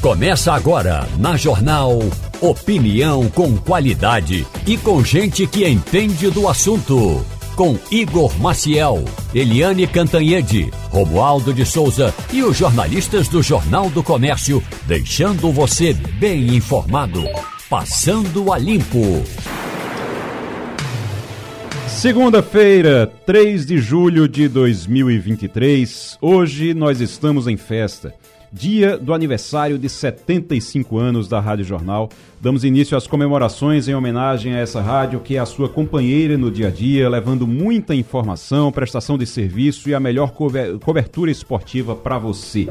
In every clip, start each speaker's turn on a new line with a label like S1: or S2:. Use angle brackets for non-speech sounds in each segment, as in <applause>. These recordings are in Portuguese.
S1: Começa agora na Jornal Opinião com qualidade e com gente que entende do assunto. Com Igor Maciel, Eliane Cantanhede, Romualdo de Souza e os jornalistas do Jornal do Comércio, deixando você bem informado. Passando a limpo.
S2: Segunda-feira, 3 de julho de 2023. Hoje nós estamos em festa dia do aniversário de 75 anos da Rádio Jornal. Damos início às comemorações em homenagem a essa rádio que é a sua companheira no dia a dia, levando muita informação, prestação de serviço e a melhor cobertura esportiva para você.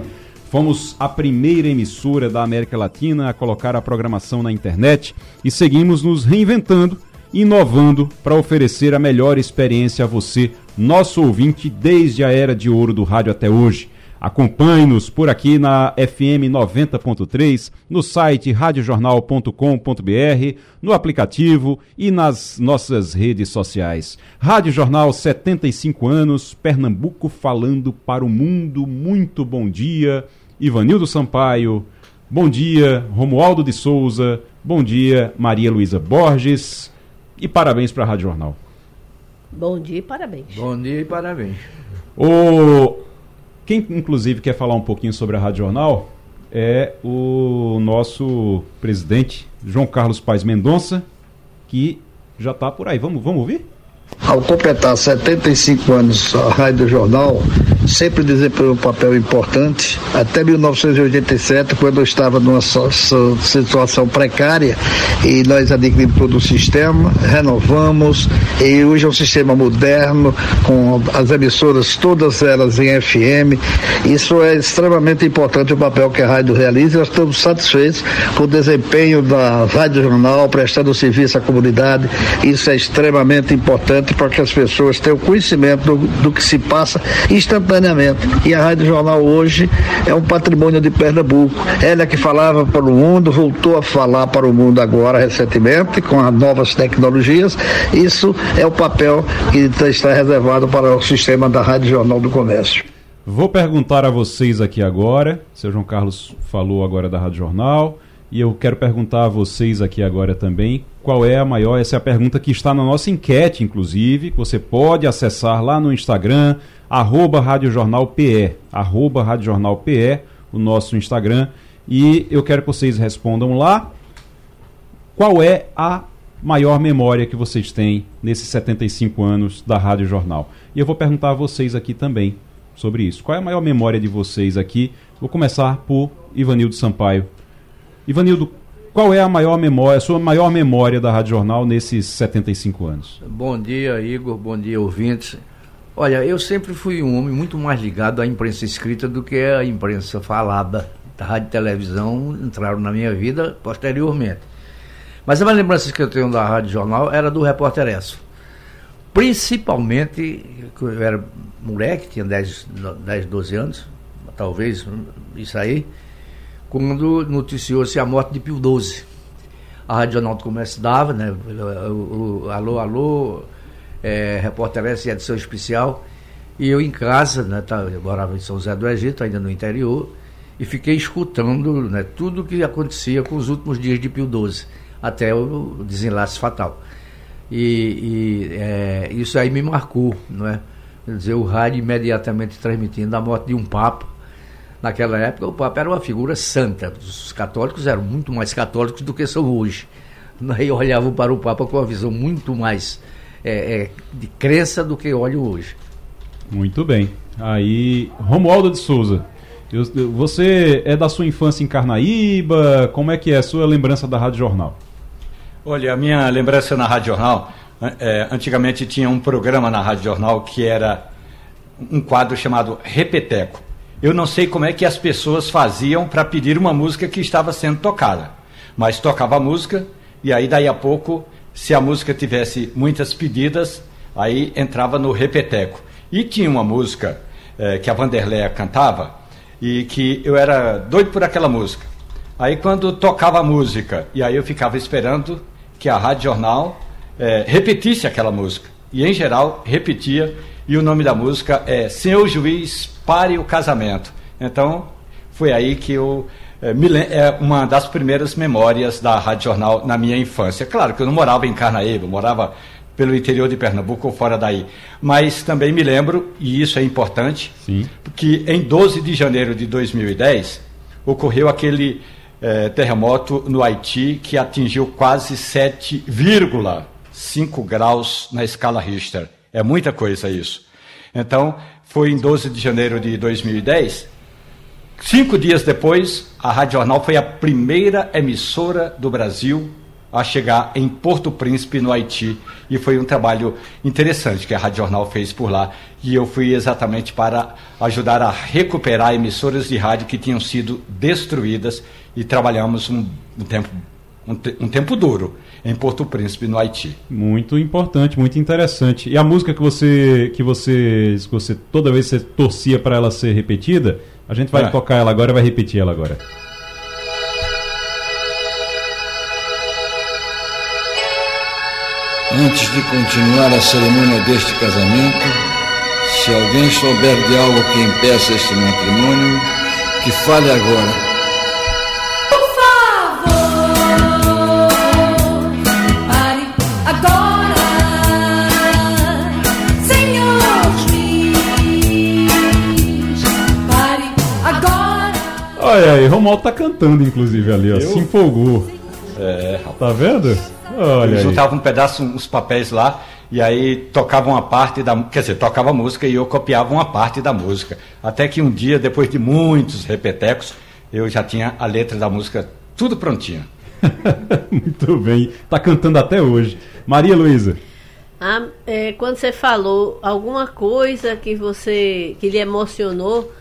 S2: Fomos a primeira emissora da América Latina a colocar a programação na internet e seguimos nos reinventando, inovando para oferecer a melhor experiência a você, nosso ouvinte, desde a era de ouro do rádio até hoje. Acompanhe-nos por aqui na FM 90.3, no site radiojornal.com.br, no aplicativo e nas nossas redes sociais. Rádio Jornal 75 anos, Pernambuco falando para o mundo. Muito bom dia, Ivanildo Sampaio. Bom dia, Romualdo de Souza. Bom dia, Maria Luísa Borges. E parabéns para a Rádio Jornal.
S3: Bom dia e parabéns.
S4: Bom dia e parabéns.
S2: O quem, inclusive, quer falar um pouquinho sobre a Rádio Jornal é o nosso presidente, João Carlos Paz Mendonça, que já está por aí. Vamos, vamos ouvir?
S5: Ao completar 75 anos a Rádio Jornal, sempre desempenhou um papel importante. Até 1987, quando eu estava numa situação precária, e nós adquirimos todo o sistema, renovamos, e hoje é um sistema moderno, com as emissoras todas elas em FM. Isso é extremamente importante o papel que a rádio realiza. Nós estamos satisfeitos com o desempenho da Rádio Jornal, prestando serviço à comunidade. Isso é extremamente importante para que as pessoas tenham conhecimento do, do que se passa instantaneamente. E a Rádio Jornal hoje é um patrimônio de Pernambuco. Ela que falava para o mundo, voltou a falar para o mundo agora recentemente, com as novas tecnologias. Isso é o papel que está reservado para o sistema da Rádio Jornal do Comércio.
S2: Vou perguntar a vocês aqui agora, seu João Carlos falou agora da Rádio Jornal, e eu quero perguntar a vocês aqui agora também qual é a maior, essa é a pergunta que está na nossa enquete, inclusive, você pode acessar lá no Instagram, arroba Rádio Jornal PE, arroba Rádio Jornal PE, o nosso Instagram, e eu quero que vocês respondam lá qual é a maior memória que vocês têm nesses 75 anos da Rádio Jornal. E eu vou perguntar a vocês aqui também sobre isso. Qual é a maior memória de vocês aqui? Vou começar por Ivanildo Sampaio. Ivanildo, qual é a maior memória, a sua maior memória da Rádio Jornal nesses 75 anos?
S4: Bom dia, Igor. Bom dia, ouvintes. Olha, eu sempre fui um homem muito mais ligado à imprensa escrita do que à imprensa falada. Da rádio e televisão entraram na minha vida posteriormente. Mas as lembranças que eu tenho da Rádio Jornal era do Repórter Esso. Principalmente, eu era moleque, tinha 10, 10 12 anos, talvez isso aí quando noticiou-se a morte de Pio XII. A Rádio Jornal do Comércio dava, né? O, o, alô, alô, é, repórter essa edição especial. E eu em casa, né? Tá, eu morava em São José do Egito, ainda no interior, e fiquei escutando né, tudo o que acontecia com os últimos dias de Pio XII, até o desenlace fatal. E, e é, isso aí me marcou, não é? Quer dizer, o rádio imediatamente transmitindo a morte de um Papa, Naquela época, o Papa era uma figura santa. Os católicos eram muito mais católicos do que são hoje. <laughs> E olhavam para o Papa com uma visão muito mais é, é, de crença do que olham hoje.
S2: Muito bem. Aí, Romualdo de Souza, eu, você é da sua infância em Carnaíba? Como é que é a sua lembrança da Rádio Jornal?
S6: Olha, a minha lembrança na Rádio Jornal, é, antigamente tinha um programa na Rádio Jornal que era um quadro chamado Repeteco. Eu não sei como é que as pessoas faziam para pedir uma música que estava sendo tocada. Mas tocava a música e aí daí a pouco, se a música tivesse muitas pedidas, aí entrava no repeteco. E tinha uma música eh, que a Vanderléia cantava e que eu era doido por aquela música. Aí quando tocava a música, e aí eu ficava esperando que a Rádio Jornal eh, repetisse aquela música. E em geral repetia, e o nome da música é Senhor Juiz pare o casamento. Então, foi aí que eu é, é uma das primeiras memórias da Rádio Jornal na minha infância. Claro que eu não morava em Carnaíba, eu morava pelo interior de Pernambuco ou fora daí. Mas também me lembro, e isso é importante, Sim. que em 12 de janeiro de 2010 ocorreu aquele é, terremoto no Haiti que atingiu quase 7,5 graus na escala Richter. É muita coisa isso. Então, foi em 12 de janeiro de 2010. Cinco dias depois, a Rádio Jornal foi a primeira emissora do Brasil a chegar em Porto Príncipe, no Haiti. E foi um trabalho interessante que a Rádio Jornal fez por lá. E eu fui exatamente para ajudar a recuperar emissoras de rádio que tinham sido destruídas e trabalhamos um, um tempo um, te, um, tempo duro em Porto Príncipe, no Haiti.
S2: Muito importante, muito interessante. E a música que você que você, que você toda vez você torcia para ela ser repetida, a gente vai é. tocar ela agora, vai repetir ela agora.
S7: Antes de continuar a cerimônia deste casamento, se alguém souber de algo que impeça este matrimônio, que fale agora.
S2: Olha aí, Romualdo tá cantando, inclusive, ali, ó, Eu? se empolgou. É, tá vendo?
S6: Olha Eles juntavam um pedaço, uns papéis lá, e aí tocavam uma parte da. Quer dizer, tocava música e eu copiava uma parte da música. Até que um dia, depois de muitos repetecos, eu já tinha a letra da música tudo prontinho. <laughs>
S2: Muito bem. Tá cantando até hoje. Maria Luísa.
S3: Ah, é, quando você falou alguma coisa que você que lhe emocionou,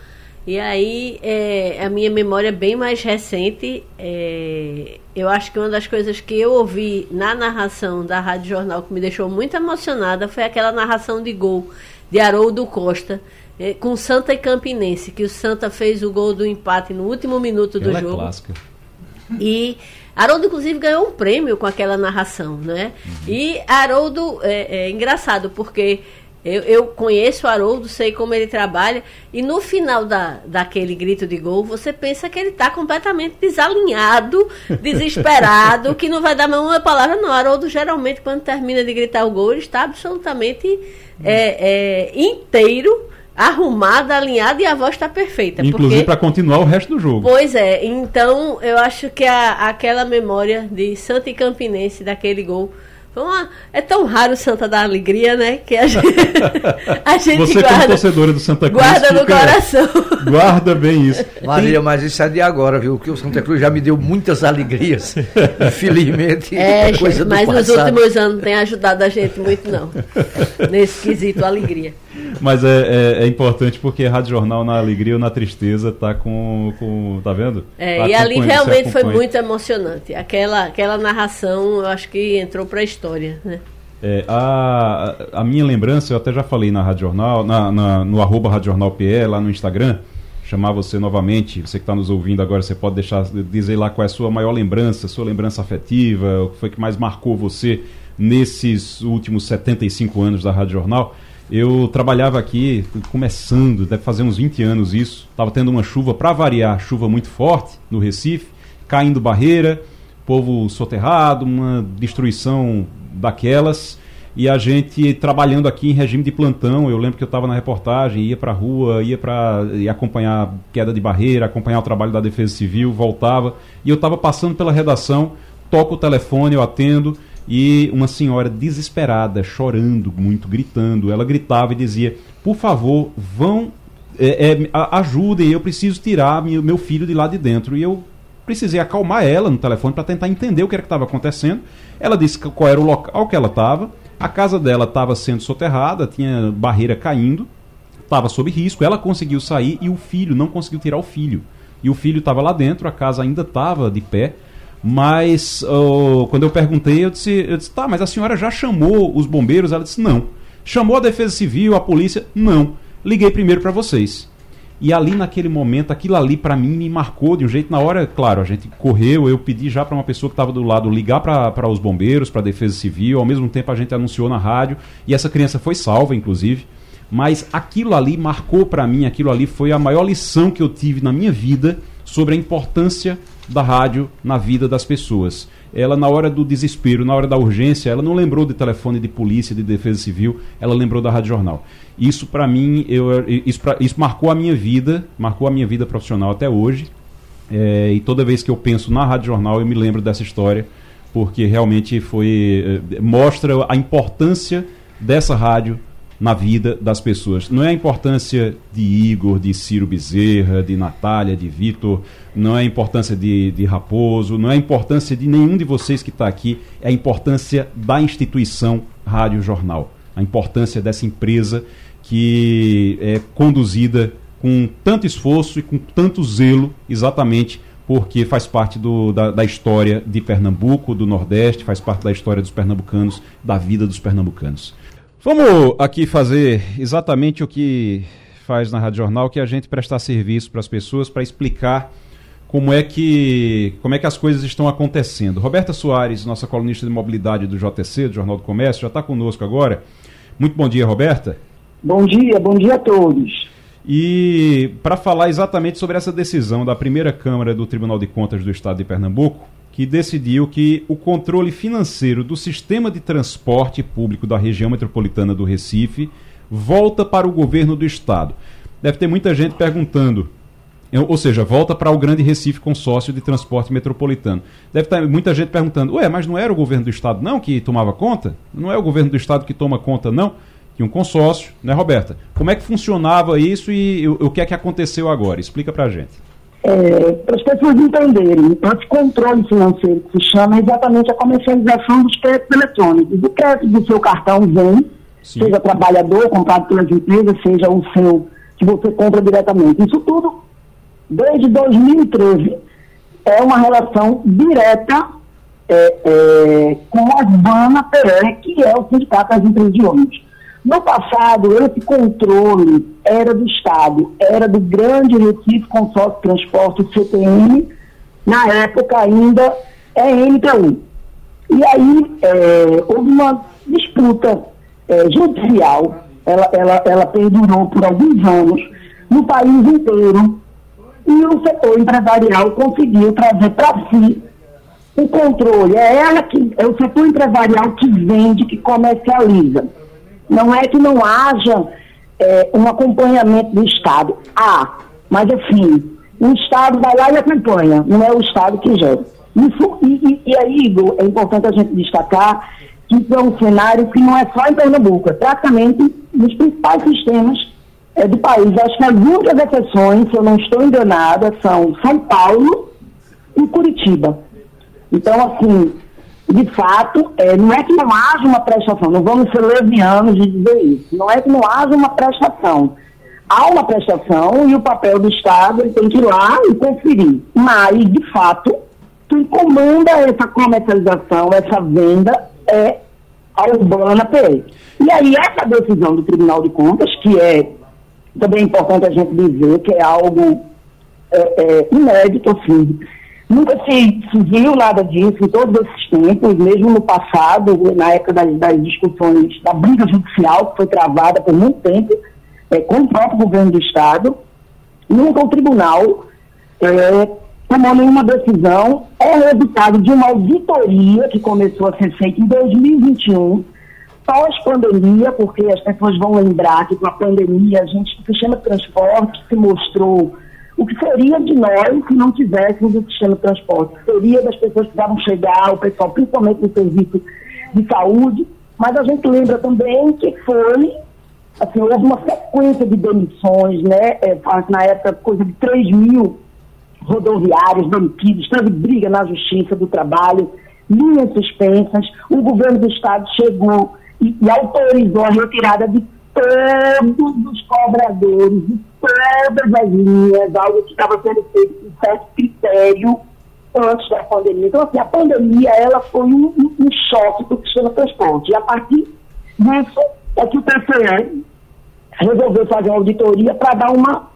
S3: e aí, é, a minha memória é bem mais recente. É, eu acho que uma das coisas que eu ouvi na narração da Rádio Jornal que me deixou muito emocionada foi aquela narração de gol de Haroldo Costa é, com Santa e Campinense, que o Santa fez o gol do empate no último minuto do Ela é jogo. É clássica. E Haroldo, inclusive, ganhou um prêmio com aquela narração, né? Uhum. E Haroldo é, é engraçado, porque eu, eu conheço o Haroldo, sei como ele trabalha, e no final da, daquele grito de gol, você pensa que ele está completamente desalinhado, <laughs> desesperado, que não vai dar uma palavra. Não, Haroldo geralmente, quando termina de gritar o gol, ele está absolutamente é, é, inteiro arrumado, alinhado e a voz está perfeita.
S2: Inclusive para continuar o resto do jogo.
S3: Pois é, então eu acho que a, aquela memória de Santa e Campinense daquele gol uma, é tão raro o Santa da Alegria, né? Que a gente, <laughs> a gente
S2: Você guarda, como torcedora do Santa Cruz
S3: guarda no coração. <laughs>
S2: Guarda bem isso.
S4: Maria, mas isso é de agora, viu? Que o Santa Cruz já me deu muitas alegrias. <laughs> Infelizmente,
S3: é, coisa gente, mas nos últimos anos não tem ajudado a gente muito, não. Nesse quesito alegria.
S2: Mas é, é, é, importante porque Rádio Jornal na alegria ou na tristeza tá com. com tá vendo?
S3: É,
S2: tá
S3: e ali realmente foi muito emocionante. Aquela, aquela narração, eu acho que entrou para a história, né?
S2: É, a, a minha lembrança, eu até já falei na Rádio Jornal, na, na, no arroba Rádio Jornal PE, lá no Instagram, chamar você novamente, você que está nos ouvindo agora, você pode deixar, dizer lá qual é a sua maior lembrança, sua lembrança afetiva, o que foi que mais marcou você nesses últimos 75 anos da Rádio Jornal. Eu trabalhava aqui, começando, deve fazer uns 20 anos isso. Estava tendo uma chuva, para variar, chuva muito forte no Recife, caindo barreira, povo soterrado, uma destruição daquelas. E a gente trabalhando aqui em regime de plantão. Eu lembro que eu estava na reportagem, ia para a rua, ia para acompanhar queda de barreira, acompanhar o trabalho da Defesa Civil, voltava. E eu estava passando pela redação, toco o telefone, eu atendo e uma senhora desesperada, chorando muito, gritando. Ela gritava e dizia: Por favor, vão, é, é, ajudem, eu preciso tirar meu filho de lá de dentro. E eu precisei acalmar ela no telefone para tentar entender o que era que estava acontecendo. Ela disse qual era o local que ela estava. A casa dela estava sendo soterrada, tinha barreira caindo, estava sob risco. Ela conseguiu sair e o filho não conseguiu tirar o filho. E o filho estava lá dentro, a casa ainda estava de pé. Mas uh, quando eu perguntei, eu disse, eu disse, tá, mas a senhora já chamou os bombeiros? Ela disse, não. Chamou a Defesa Civil, a polícia? Não. Liguei primeiro para vocês. E ali naquele momento, aquilo ali para mim me marcou de um jeito. Na hora, claro, a gente correu, eu pedi já para uma pessoa que estava do lado ligar para os bombeiros, para a Defesa Civil. Ao mesmo tempo a gente anunciou na rádio e essa criança foi salva, inclusive. Mas aquilo ali marcou para mim, aquilo ali foi a maior lição que eu tive na minha vida sobre a importância da rádio na vida das pessoas. Ela, na hora do desespero, na hora da urgência, ela não lembrou de telefone de polícia, de defesa civil, ela lembrou da Rádio Jornal. Isso, para mim, eu, isso, pra- isso marcou a minha vida, marcou a minha vida profissional até hoje. É, e toda vez que eu penso na Rádio Jornal, eu me lembro dessa história, porque realmente foi. eh, mostra a importância dessa rádio na vida das pessoas. Não é a importância de Igor, de Ciro Bezerra, de Natália, de Vitor, não é a importância de, de Raposo, não é a importância de nenhum de vocês que está aqui, é a importância da instituição Rádio Jornal, a importância dessa empresa que é conduzida com tanto esforço e com tanto zelo, exatamente porque faz parte do- da, da história de Pernambuco, do Nordeste, faz parte da história dos pernambucanos, da vida dos pernambucanos. Vamos aqui fazer exatamente o que faz na Rádio Jornal, que é a gente prestar serviço para as pessoas, para explicar como é que como é que as coisas estão acontecendo. Roberta Soares, nossa colunista de mobilidade do JTC, do Jornal do Comércio, já está conosco agora. Muito bom dia, Roberta.
S8: Bom dia, bom dia a todos.
S2: E para falar exatamente sobre essa decisão da primeira Câmara do Tribunal de Contas do Estado de Pernambuco, que decidiu que o controle financeiro do sistema de transporte público da região metropolitana do Recife volta para o governo do Estado. Deve ter muita gente perguntando, eu- ou seja, volta para o Grande Recife Consórcio de Transporte Metropolitano. Deve estar muita gente perguntando, ué, mas não era o governo do Estado não que tomava conta? Não é o governo do Estado que toma conta não? Tinha um consórcio, né, Roberta? Como é que funcionava isso e o, o que é que aconteceu agora? Explica pra gente.
S8: É, para as pessoas entenderem, esse controle financeiro que se chama é exatamente a comercialização dos créditos eletrônicos. O crédito do seu cartão vem,
S2: Sim.
S8: seja trabalhador, comprado pelas empresas, seja o seu, que você compra diretamente. Isso tudo, desde 2013, é uma relação direta é, é, com a SBANA PE, que é o Sindicato das Empresas de Ônibus. No passado, esse controle era do Estado, era do Grande Recife Consórcio de Transporte, CTM, na época ainda é NPU. E aí é, houve uma disputa é, judicial, ela, ela, ela perdurou por alguns anos no país inteiro, e o setor empresarial conseguiu trazer para si o controle. É ela que é o setor empresarial que vende, que comercializa. Não é que não haja é, um acompanhamento do Estado. Há, mas assim, o Estado vai lá e acompanha, não é o Estado que gera. E, e, e aí, Igor, é importante a gente destacar que isso é um cenário que não é só em Pernambuco, é praticamente nos principais sistemas é, do país. Acho que as únicas exceções, se eu não estou enganada, são São Paulo e Curitiba. Então, assim, de fato, é, não é que não haja uma prestação, não vamos ser levianos de dizer isso, não é que não haja uma prestação. Há uma prestação e o papel do Estado ele tem que ir lá e conferir. Mas, de fato, quem comanda essa comercialização, essa venda, é a Urbana PE. E aí, essa decisão do Tribunal de Contas, que é também é importante a gente dizer que é algo é, é, inédito, assim. Nunca se, viu nada disso em todos esses tempos, mesmo no passado, na época das, das discussões, da briga judicial que foi travada por muito tempo é, com o próprio governo do Estado. Nunca o tribunal é, tomou nenhuma decisão. É resultado de uma auditoria que começou a ser feita em 2021, pós-pandemia, porque as pessoas vão lembrar que com a pandemia a gente, o sistema de transporte se mostrou o que seria de nós se não tivéssemos o sistema de transporte, seria das pessoas que precisavam chegar, o pessoal, principalmente no serviço de saúde, mas a gente lembra também que foi, assim, houve uma sequência de demissões, né, é, na época coisa de 3 mil rodoviários demitidos, teve briga na Justiça do Trabalho, linhas suspensas, o governo do Estado chegou e, e autorizou a retirada de todos os cobradores, de todas as linhas, algo que estava sendo feito com certo critério antes da pandemia. Então, assim, a pandemia, ela foi um, um, choque para o sistema de transporte. E a partir disso é que o TCE resolveu fazer uma auditoria para dar uma...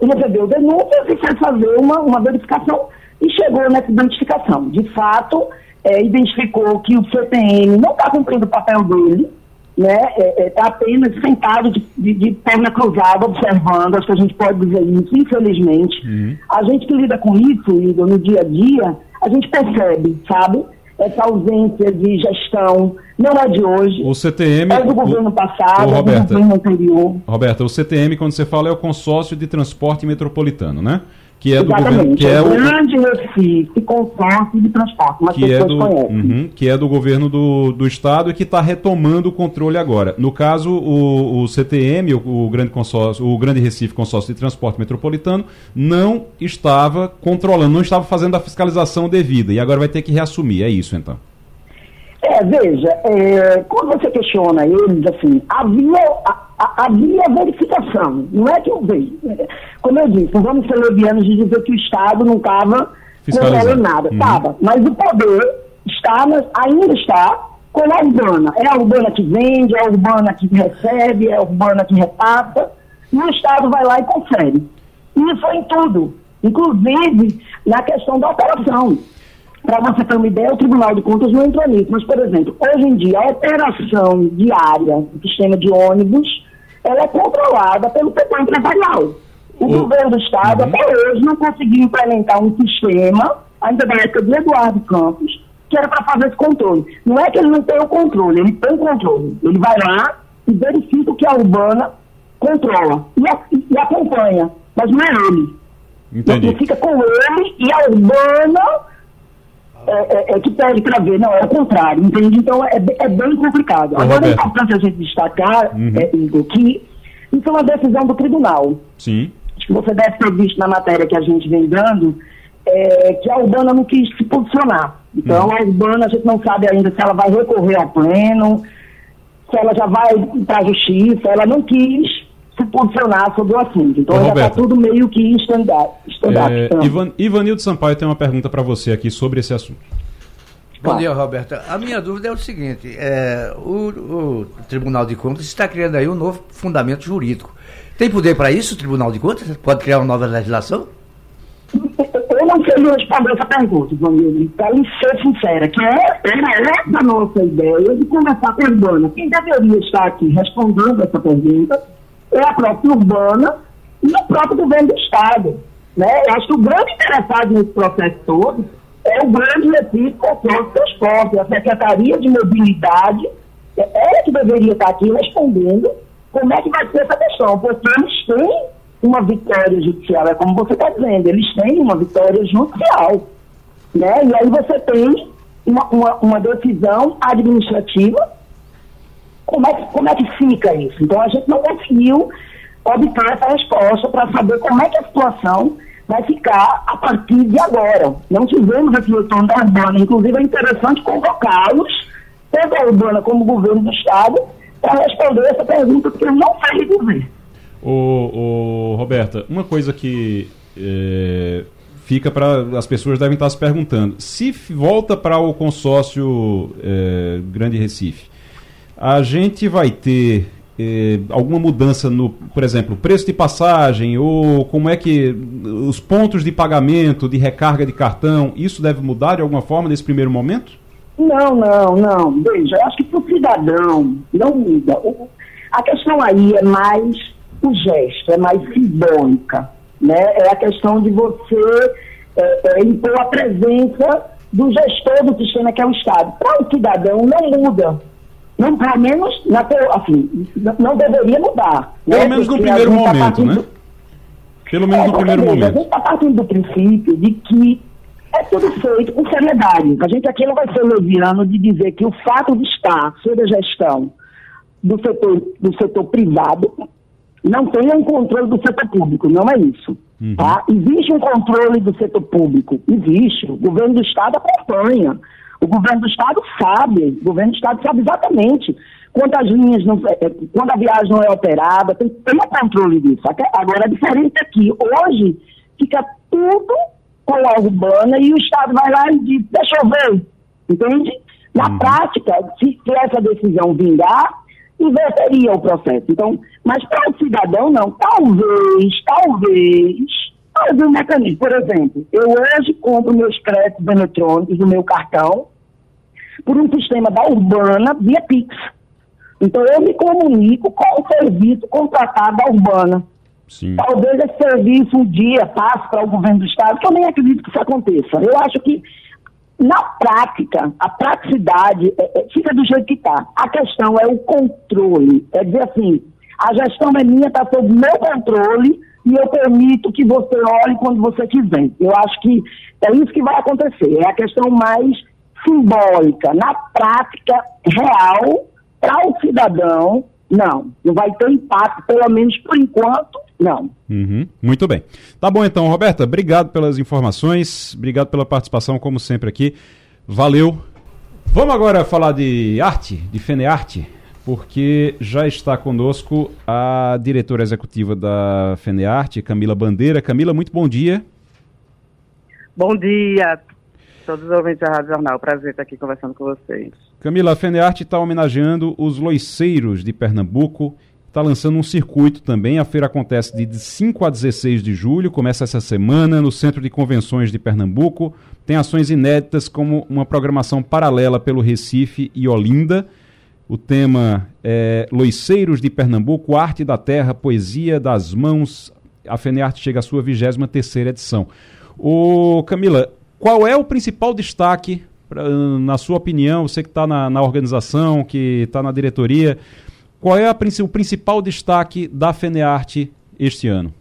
S8: recebeu denúncias e foi fazer uma, uma verificação e chegou nessa identificação. De fato, é, identificou que o CPM não está cumprindo o papel dele, né, está apenas sentado de, de- de perna cruzada, observando, acho que a gente pode dizer isso, infelizmente. A gente que lida com isso, Igor, no dia a dia, a gente percebe, sabe? Essa ausência de gestão, não é de hoje,
S2: O CTM.
S8: é do
S2: o-
S8: governo passado,
S2: Ô,
S8: é do
S2: Roberta.
S8: governo anterior.
S2: Roberta, o CTM, quando você fala, é o consórcio de transporte metropolitano, né? Que é do governo. Que é
S8: o
S2: o,
S8: grande Recife, consórcio de transporte, como as
S2: que é do,
S8: conhecem.
S2: Uhum, que é do governo do, do estado e que está retomando o controle agora. No caso, o, o CTM, o, o grande consórcio, o grande Recife Consórcio de Transporte Metropolitano, não estava controlando, não estava fazendo a fiscalização devida e agora vai ter que reassumir. É isso, então.
S8: É, veja, é, quando você questiona eles, assim, havia, a- a- havia verificação. Não é que eu vejo. Como eu disse, não vamos ser levianos de dizer que o Estado não estava controlando nada.
S2: Uhum.
S8: Estava. Mas o poder está, ainda está com a urbana. É a urbana que vende, é a urbana que recebe, é a urbana que repassa. E o Estado vai lá e confere. Isso é em tudo. Inclusive na questão da operação. Para você ter uma ideia, o Tribunal de Contas não entrou nisso. Mas, por exemplo, hoje em dia, a operação diária do sistema de ônibus, ela é controlada pelo setor empresarial. O
S2: O-
S8: governo do Estado, até hoje, não conseguiu implementar um sistema, ainda da época do Eduardo Campos, que era para fazer esse controle. Não é que ele não tem o controle, ele tem o controle. Ele vai lá e verifica o que a urbana controla e, a- e acompanha. Mas não é ele.
S2: Entendi.
S8: Ele fica com ele e a urbana é, é- é que pede para ver. Não, é o contrário, entende? Então é, é bem complicado.
S2: Ô,
S8: Agora é importante a gente destacar,
S2: Uhum.
S8: é, Igor, que isso é uma decisão do tribunal.
S2: Sim.
S8: Acho que você deve ter visto na matéria que a gente vem dando, é, que a Urbana não quis se posicionar. Então,
S2: Uhum.
S8: a Urbana, a gente não sabe ainda se ela vai recorrer ao pleno, se ela já vai para a justiça, ela não quis se posicionar sobre o assunto. Então,
S2: Ô,
S8: já está tudo meio que em stand-up. stand-up.
S2: É,
S8: Então,
S2: Ivan, Ivanildo Sampaio tem uma pergunta para você aqui sobre esse assunto.
S4: Bom dia, Roberta. A minha dúvida é o seguinte: é, o, o Tribunal de Contas está criando aí um novo fundamento jurídico. Tem poder para isso, o Tribunal de Contas? Pode criar uma nova legislação?
S8: Eu não sei responder essa pergunta, Vanildo, para ser sincera, que é, era essa a nossa ideia de conversar com a Urbana. Quem deveria estar aqui respondendo essa pergunta é a própria Urbana e o próprio governo do Estado. Né? Eu acho que o grande interessado nesse processo todo é o grande Recife Consórcio de Transporte, a Secretaria de Mobilidade, é ela que deveria estar aqui respondendo como é que vai ser essa questão, porque eles têm uma vitória judicial, é como você está dizendo, eles têm uma vitória judicial. Né? E aí você tem uma, uma, uma decisão administrativa. Como é, que, como é que fica isso? Então a gente não conseguiu obter essa resposta para saber como é que a situação vai ficar a partir de agora. Não tivemos esse retorno da Urbana. Inclusive é interessante convocá-los, tanto a Urbana como o governo do Estado, para responder essa pergunta, porque não sei dizer.
S2: Ô, ô, Roberta, uma coisa que é, fica para as pessoas devem estar se perguntando: se volta para o consórcio é, Grande Recife, a gente vai ter é, alguma mudança no, por exemplo, preço de passagem ou como é que os pontos de pagamento, de recarga de cartão, isso deve mudar de alguma forma nesse primeiro momento?
S8: Não, não, não. Veja, eu acho que para o cidadão não muda. O- a questão aí é mais o gesto, é mais simbólica. Né? É a questão de você é, é, impor a presença do gestor do sistema que é o Estado. Para o cidadão não muda. Não, pelo menos, na, assim, não- deveria mudar. né?
S2: Pelo menos no
S8: Porque a
S2: primeiro
S8: tá
S2: momento,
S8: partindo-
S2: né? Pelo menos
S8: é,
S2: no primeiro
S8: veja, A
S2: momento.
S8: gente está partindo do princípio de que é tudo feito com seriedade. A gente aqui não vai ser leviano de dizer que o fato de estar sob a gestão do setor, do setor privado não tenha um controle do setor público. Não é isso. Tá? Existe um controle do setor público. Existe. O governo do Estado acompanha. O governo do Estado sabe. O governo do Estado sabe exatamente quantas linhas, não, é, é, quando a viagem não é operada, tem, tem o controle disso. Agora, a diferença é que hoje fica tudo com a urbana e o Estado vai lá e diz, deixa eu ver. Entende? Na prática, se, se essa decisão vingar, inverteria o processo. Então, mas para o cidadão, não. Talvez, talvez, talvez um mecanismo. Por exemplo, eu hoje compro meus créditos eletrônicos do meu cartão por um sistema da Urbana via Pix. Então eu me comunico com o serviço contratado da Urbana.
S2: Sim.
S8: Talvez esse serviço um dia passe para o governo do Estado, que eu nem acredito que isso aconteça. Eu acho que, na prática, a praticidade é- é- fica do jeito que está. A questão é o controle. É dizer assim, a gestão é minha, está sob meu controle e eu permito que você olhe quando você quiser. Eu acho que é isso que vai acontecer. É a questão mais simbólica. Na prática real, para o cidadão, não. Não vai ter impacto, pelo menos por enquanto, não.
S2: Uhum, Muito bem. Tá bom então, Roberta. Obrigado pelas informações. Obrigado pela participação, como sempre, aqui. Valeu. Vamos agora falar de arte, de Fenearte, porque já está conosco a diretora executiva da Fenearte, Camila Bandeira. Camila, muito bom dia.
S9: Bom dia, todos os ouvintes da Rádio Jornal. Prazer estar aqui conversando com vocês.
S2: Camila, a Fenearte está homenageando os loiceiros de Pernambuco. Está lançando um circuito também. A feira acontece de 5 a 16 de julho, começa essa semana no Centro de Convenções de Pernambuco. Tem ações inéditas, como uma programação paralela pelo Recife e Olinda. O tema é Loiceiros de Pernambuco, Arte da Terra, Poesia das Mãos. A Fenearte chega à sua 23ª edição. Ô Camila, qual é o principal destaque, pra- na sua opinião, você que está na, na organização, que está na diretoria, qual é a o principal destaque da Fenearte este ano?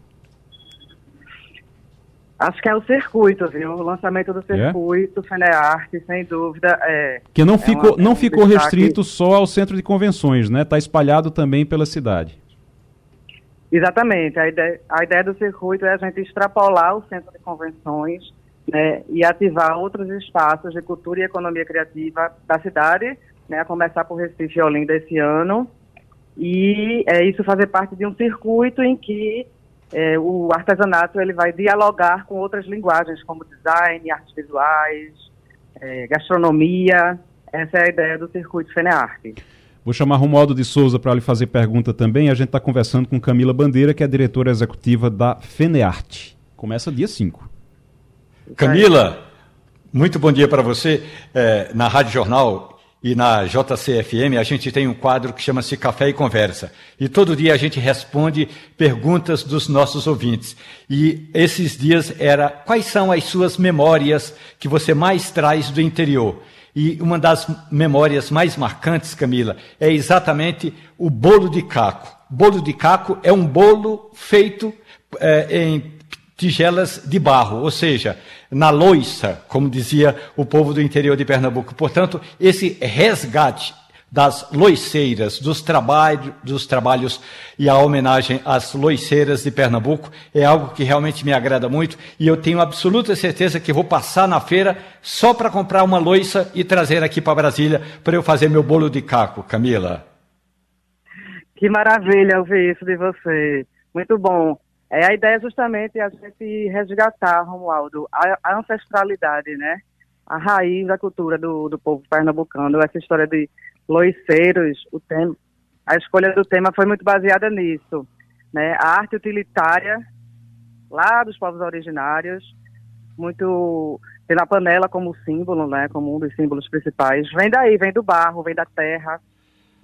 S9: Acho que é o circuito, viu? O lançamento do circuito, Fenearte, sem dúvida, é.
S2: Que não
S9: é
S2: ficou,
S9: uma-
S2: não
S9: um
S2: ficou
S9: destaque-
S2: restrito só ao centro de convenções, né? Está espalhado também pela cidade.
S9: Exatamente. A ideia, a ideia do circuito é a gente extrapolar o centro de convenções né, e ativar outros espaços de cultura e economia criativa da cidade, né, a começar por Recife e Olinda esse ano. E é isso fazer parte de um circuito em que é, o artesanato ele vai dialogar com outras linguagens, como design, artes visuais, é, gastronomia. Essa é a ideia do circuito Fenearte.
S2: Vou chamar Romualdo de Souza para lhe fazer pergunta também. A gente está conversando com Camila Bandeira, que é diretora executiva da Fenearte. Começa dia 5.
S6: Camila, muito bom dia para você. É, na Rádio Jornal e na JCFM a gente tem um quadro que chama-se Café e Conversa. E todo dia a gente responde perguntas dos nossos ouvintes. E esses dias era quais são as suas memórias que você mais traz do interior? E uma das memórias mais marcantes, Camila, é exatamente o bolo de caco. Bolo de caco é um bolo feito eh, em tigelas de barro, ou seja, na loiça, como dizia o povo do interior de Pernambuco. Portanto, esse resgate das loiceiras, dos, trabalho, dos trabalhos e a homenagem às loiceiras de Pernambuco é algo que realmente me agrada muito e eu tenho absoluta certeza que vou passar na feira só para comprar uma loiça e trazer aqui para Brasília para eu fazer meu bolo de caco, Camila.
S9: Que maravilha ouvir isso de você. Muito bom. É, a ideia é justamente a gente resgatar, Romualdo, a, a ancestralidade, né? A raiz da cultura do, do povo pernambucano. Essa história de loiceiros, o tema, a escolha do tema foi muito baseada nisso. Né? A arte utilitária, lá dos povos originários, muito tendo a panela como símbolo, né? Como um dos símbolos principais. Vem daí, vem do barro, vem da terra,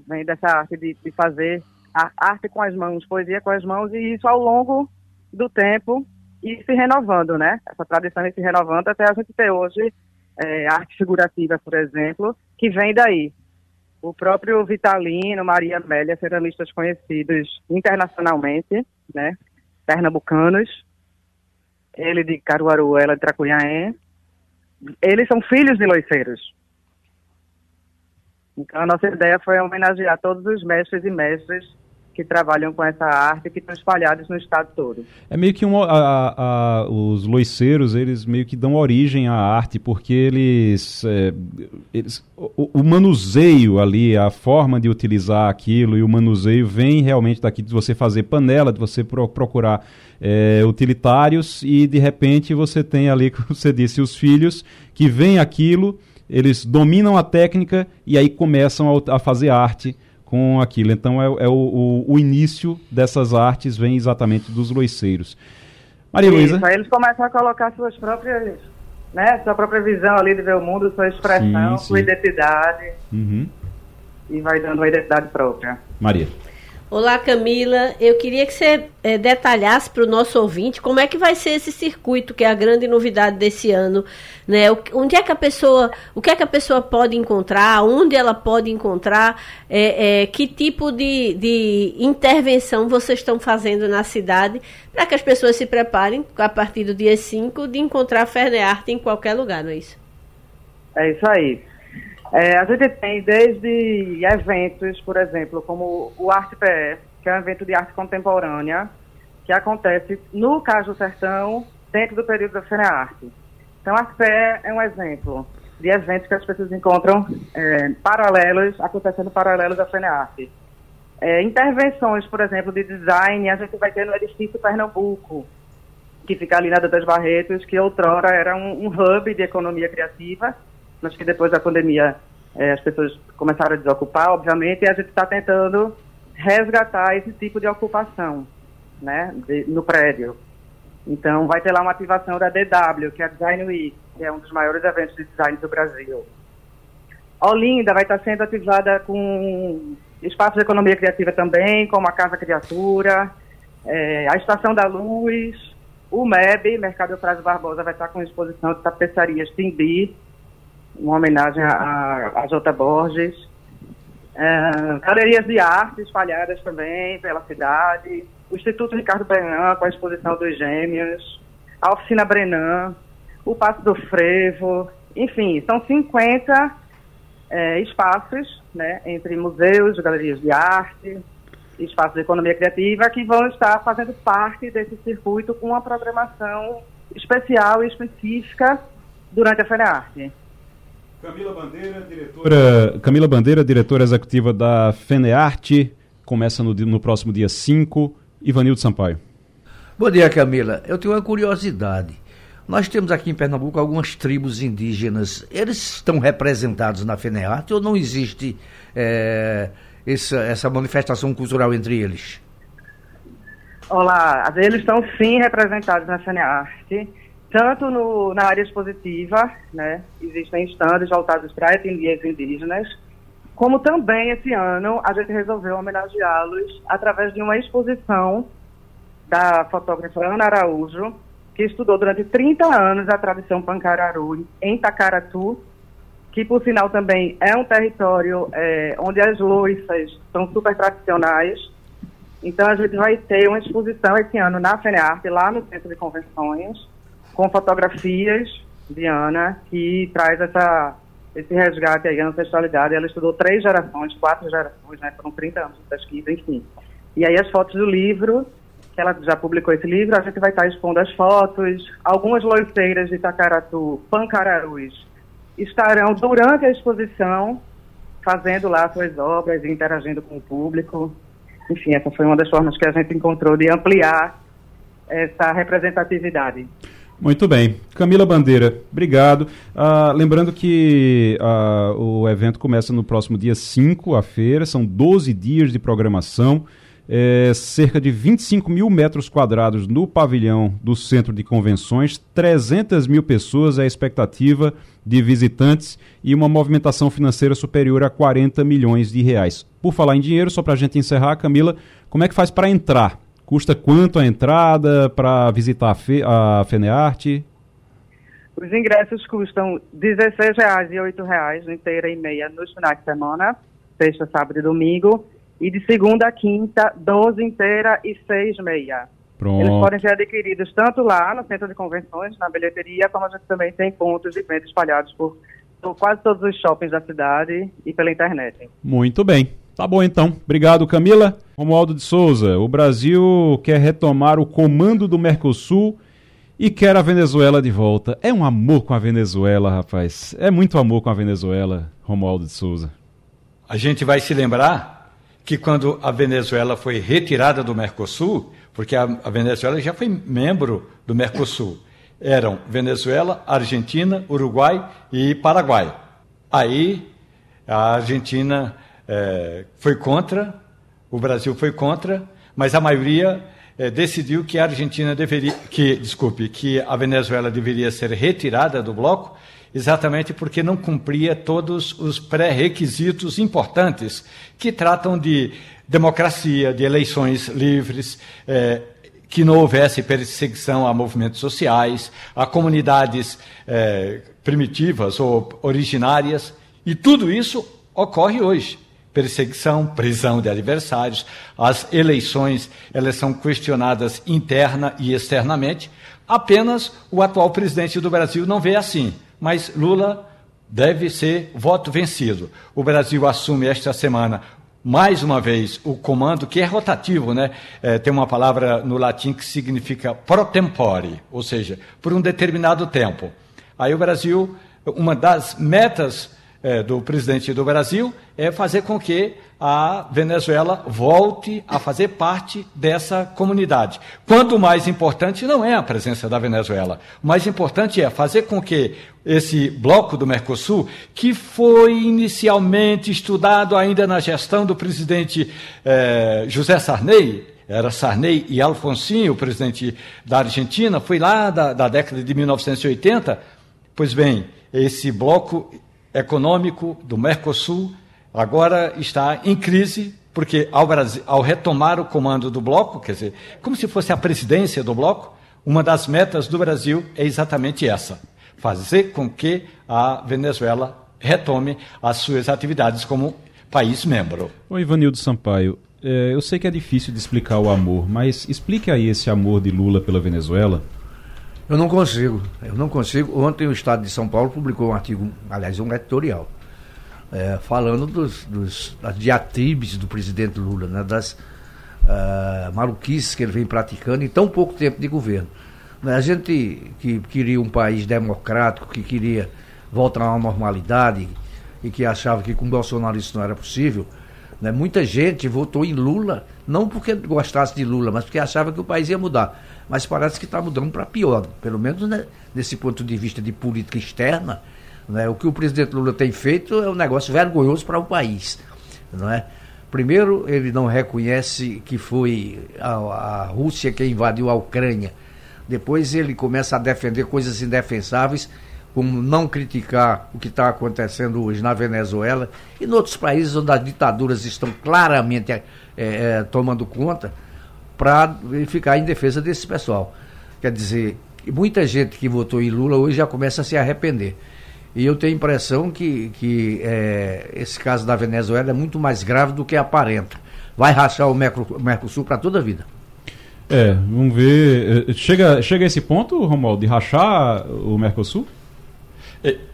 S9: vem dessa arte de, de fazer a arte com as mãos, poesia com as mãos, e isso ao longo do tempo e se renovando, né? Essa tradição se renovando até a gente ter hoje é, arte figurativa, por exemplo, que vem daí. O próprio Vitalino, Maria Amélia, ceramistas conhecidos internacionalmente, né? Pernambucanos, ele de Caruaru, ela de Tracunhaém, eles são filhos de loiceiros. Então, a nossa ideia foi homenagear todos os mestres e mestres que trabalham com essa arte, que estão espalhados no estado todo.
S2: É meio que um, a- a- os loiceiros, eles meio que dão origem à arte, porque eles, é, eles o, o manuseio ali, a forma de utilizar aquilo e o manuseio vem realmente daqui de você fazer panela, de você pro- procurar é, utilitários e de repente você tem ali, <laughs> como você disse, os filhos que veem aquilo, eles dominam a técnica e aí começam a, a fazer arte com aquilo. Então é, é o, o- o início dessas artes vem exatamente dos loiceiros. Maria Luísa.
S9: Aí eles começam a colocar suas próprias, né, sua própria visão ali de ver o mundo, sua expressão,
S2: Sim,
S9: sua
S2: sim.
S9: identidade.
S2: Uhum.
S9: e vai dando uma identidade própria.
S2: Maria.
S3: Olá, Camila. Eu queria que você eh, detalhasse para o nosso ouvinte como é que vai ser esse circuito, que é a grande novidade desse ano. Né? O, onde é que a pessoa, o que é que a pessoa pode encontrar, onde ela pode encontrar, eh, eh, que tipo de, de intervenção vocês estão fazendo na cidade para que as pessoas se preparem, a partir do dia 5, de encontrar a Fernearte em qualquer lugar, não é isso?
S9: É isso aí. É, a gente tem desde eventos, por exemplo, como o Arte PE, que é um evento de arte contemporânea, que acontece no Caju Sertão, dentro do período da FENEARTE. Então, a Arte PE é um exemplo de eventos que as pessoas encontram é, paralelos, acontecendo paralelos à FENEARTE. É, intervenções, por exemplo, de design, a gente vai ter no edifício Pernambuco, que fica ali na das Barretos, que outrora era um, um hub de economia criativa, mas que depois da pandemia eh, as pessoas começaram a desocupar, obviamente, e a gente está tentando resgatar esse tipo de ocupação né, de- no prédio. Então, vai ter lá uma ativação da DW, que é a Design Week, que é um dos maiores eventos de design do Brasil. Olinda vai estar sendo ativada com espaços de economia criativa também, como a Casa Criatura, eh, a Estação da Luz, o MEB, Mercado Eufrásio Barbosa, vai estar com exposição de tapeçarias Timbi, uma homenagem a, a. Borges. Eh, galerias de arte espalhadas também pela cidade. O Instituto Ricardo Brenan, com a exposição dos gêmeos. A Oficina Brenan. O Passo do Frevo. Enfim, são 50 eh, espaços, né, entre museus, galerias de arte, espaços de economia criativa, que vão estar fazendo parte desse circuito com uma programação especial e específica durante a FENEARTE.
S2: Camila Bandeira, diretora, Camila Bandeira, diretora executiva da FENEARTE, começa no, no próximo dia 5. Ivanildo Sampaio.
S4: Bom dia, Camila. Eu tenho uma curiosidade. Nós temos aqui em Pernambuco algumas tribos indígenas. Eles estão representados na FENEARTE ou não existe eh, essa, essa manifestação cultural entre eles?
S9: Olá, eles estão sim representados na FENEARTE, tanto no, na área expositiva, né? Existem estandes voltados para etnias indígenas, como também esse ano a gente resolveu homenageá-los através de uma exposição da fotógrafa Ana Araújo, que estudou durante 30 anos a tradição pancararu em Tacaratu, que por sinal também é um território eh, onde as loiças são super tradicionais. Então a gente vai ter uma exposição esse ano na FENEARTE, lá no Centro de Convenções, com fotografias de Ana, que traz essa, esse resgate aí, a ancestralidade. Ela estudou três gerações, quatro gerações, né? Foram 30 anos de pesquisa, enfim. E aí as fotos do livro, que ela já publicou esse livro, a gente vai estar expondo as fotos. Algumas loiceiras de Itacaratu, pancararus, estarão durante a exposição fazendo lá suas obras e interagindo com o público. Enfim, essa foi uma das formas que a gente encontrou de ampliar essa representatividade.
S2: Muito bem. Camila Bandeira, obrigado. Ah, lembrando que ah, o evento começa no próximo dia 5, a feira, são 12 dias de programação, é, cerca de 25 mil metros quadrados no pavilhão do Centro de Convenções, 300 mil pessoas é a expectativa de visitantes e uma movimentação financeira superior a 40 milhões de reais. Por falar em dinheiro, só para a gente encerrar, Camila, como é que faz para entrar? Custa quanto a entrada para visitar a, Fe, a FENEARTE?
S9: Os ingressos custam R$ 16,00 e R$ 8,00 inteira e meia nos finais de semana, sexta, sábado e domingo, e de segunda a quinta, 12 inteira e 6 meia.
S2: Pronto.
S9: Eles podem ser adquiridos tanto lá no centro de convenções, na bilheteria, como a gente também tem pontos de venda espalhados por, por quase todos os shoppings da cidade e pela internet.
S2: Muito bem. Tá bom então. Obrigado, Camila. Romualdo de Souza, o Brasil quer retomar o comando do Mercosul e quer a Venezuela de volta. É um amor com a Venezuela, rapaz. É muito amor com a Venezuela, Romualdo de Souza.
S6: A gente vai se lembrar que quando a Venezuela foi retirada do Mercosul, porque a, a Venezuela já foi membro do Mercosul, eram Venezuela, Argentina, Uruguai e Paraguai. Aí a Argentina eh, foi contra, o Brasil foi contra, mas a maioria eh, decidiu que a Argentina deveria, que, desculpe, que a Venezuela deveria ser retirada do bloco, exatamente porque não cumpria todos os pré-requisitos importantes que tratam de democracia, de eleições livres, eh, que não houvesse perseguição a movimentos sociais, a comunidades eh, primitivas ou originárias, e tudo isso ocorre hoje. Perseguição, prisão de adversários, as eleições, elas são questionadas interna e externamente. Apenas o atual presidente do Brasil não vê assim, mas Lula deve ser voto vencido. O Brasil assume esta semana mais uma vez o comando, que é rotativo, né? É, tem uma palavra no latim que significa pro tempore, ou seja, por um determinado tempo. Aí o Brasil, uma das metas é, do presidente do Brasil é fazer com que a Venezuela volte a fazer parte dessa comunidade. Quando o mais importante não é a presença da Venezuela, o mais importante é fazer com que esse bloco do Mercosul, que foi inicialmente estudado ainda na gestão do presidente eh, José Sarney, era Sarney e Alfonsinho, o presidente da Argentina, foi lá da, da década de 1980. Pois bem, esse bloco econômico do Mercosul agora está em crise, porque ao, Brasil, ao retomar o comando do bloco, quer dizer, como se fosse a presidência do bloco, uma das metas do Brasil é exatamente essa: fazer com que a Venezuela retome as suas atividades como país membro.
S2: Oi, Ivanildo Sampaio. É, eu sei que é difícil de explicar o amor, mas explique aí esse amor de Lula pela Venezuela.
S4: Eu não consigo, eu não consigo. Ontem o Estado de São Paulo publicou um artigo, aliás, um editorial, é, falando dos, dos, das diatribes do presidente Lula, né, das uh, maluquices que ele vem praticando em tão pouco tempo de governo. Né, a gente que queria um país democrático, que queria voltar uma normalidade e que achava que com Bolsonaro isso não era possível, né, muita gente votou em Lula, não porque gostasse de Lula, mas porque achava que o país ia mudar. Mas parece que está mudando para pior, pelo menos né, nesse ponto de vista de política externa. Né, o que o presidente Lula tem feito é um negócio vergonhoso para o país. Não é? Primeiro, ele não reconhece que foi a, a Rússia que invadiu a Ucrânia. Depois, ele começa a defender coisas indefensáveis, como não criticar o que está acontecendo hoje na Venezuela e em outros países onde as ditaduras estão claramente é, é, tomando conta para ficar em defesa desse pessoal. Quer dizer, muita gente que votou em Lula hoje já começa a se arrepender. E eu tenho a impressão que, que é, esse caso da Venezuela é muito mais grave do que aparenta. Vai rachar o Mercosul para toda a vida.
S2: É, vamos ver. Chega, chega a esse ponto, Romualdo, de rachar o Mercosul?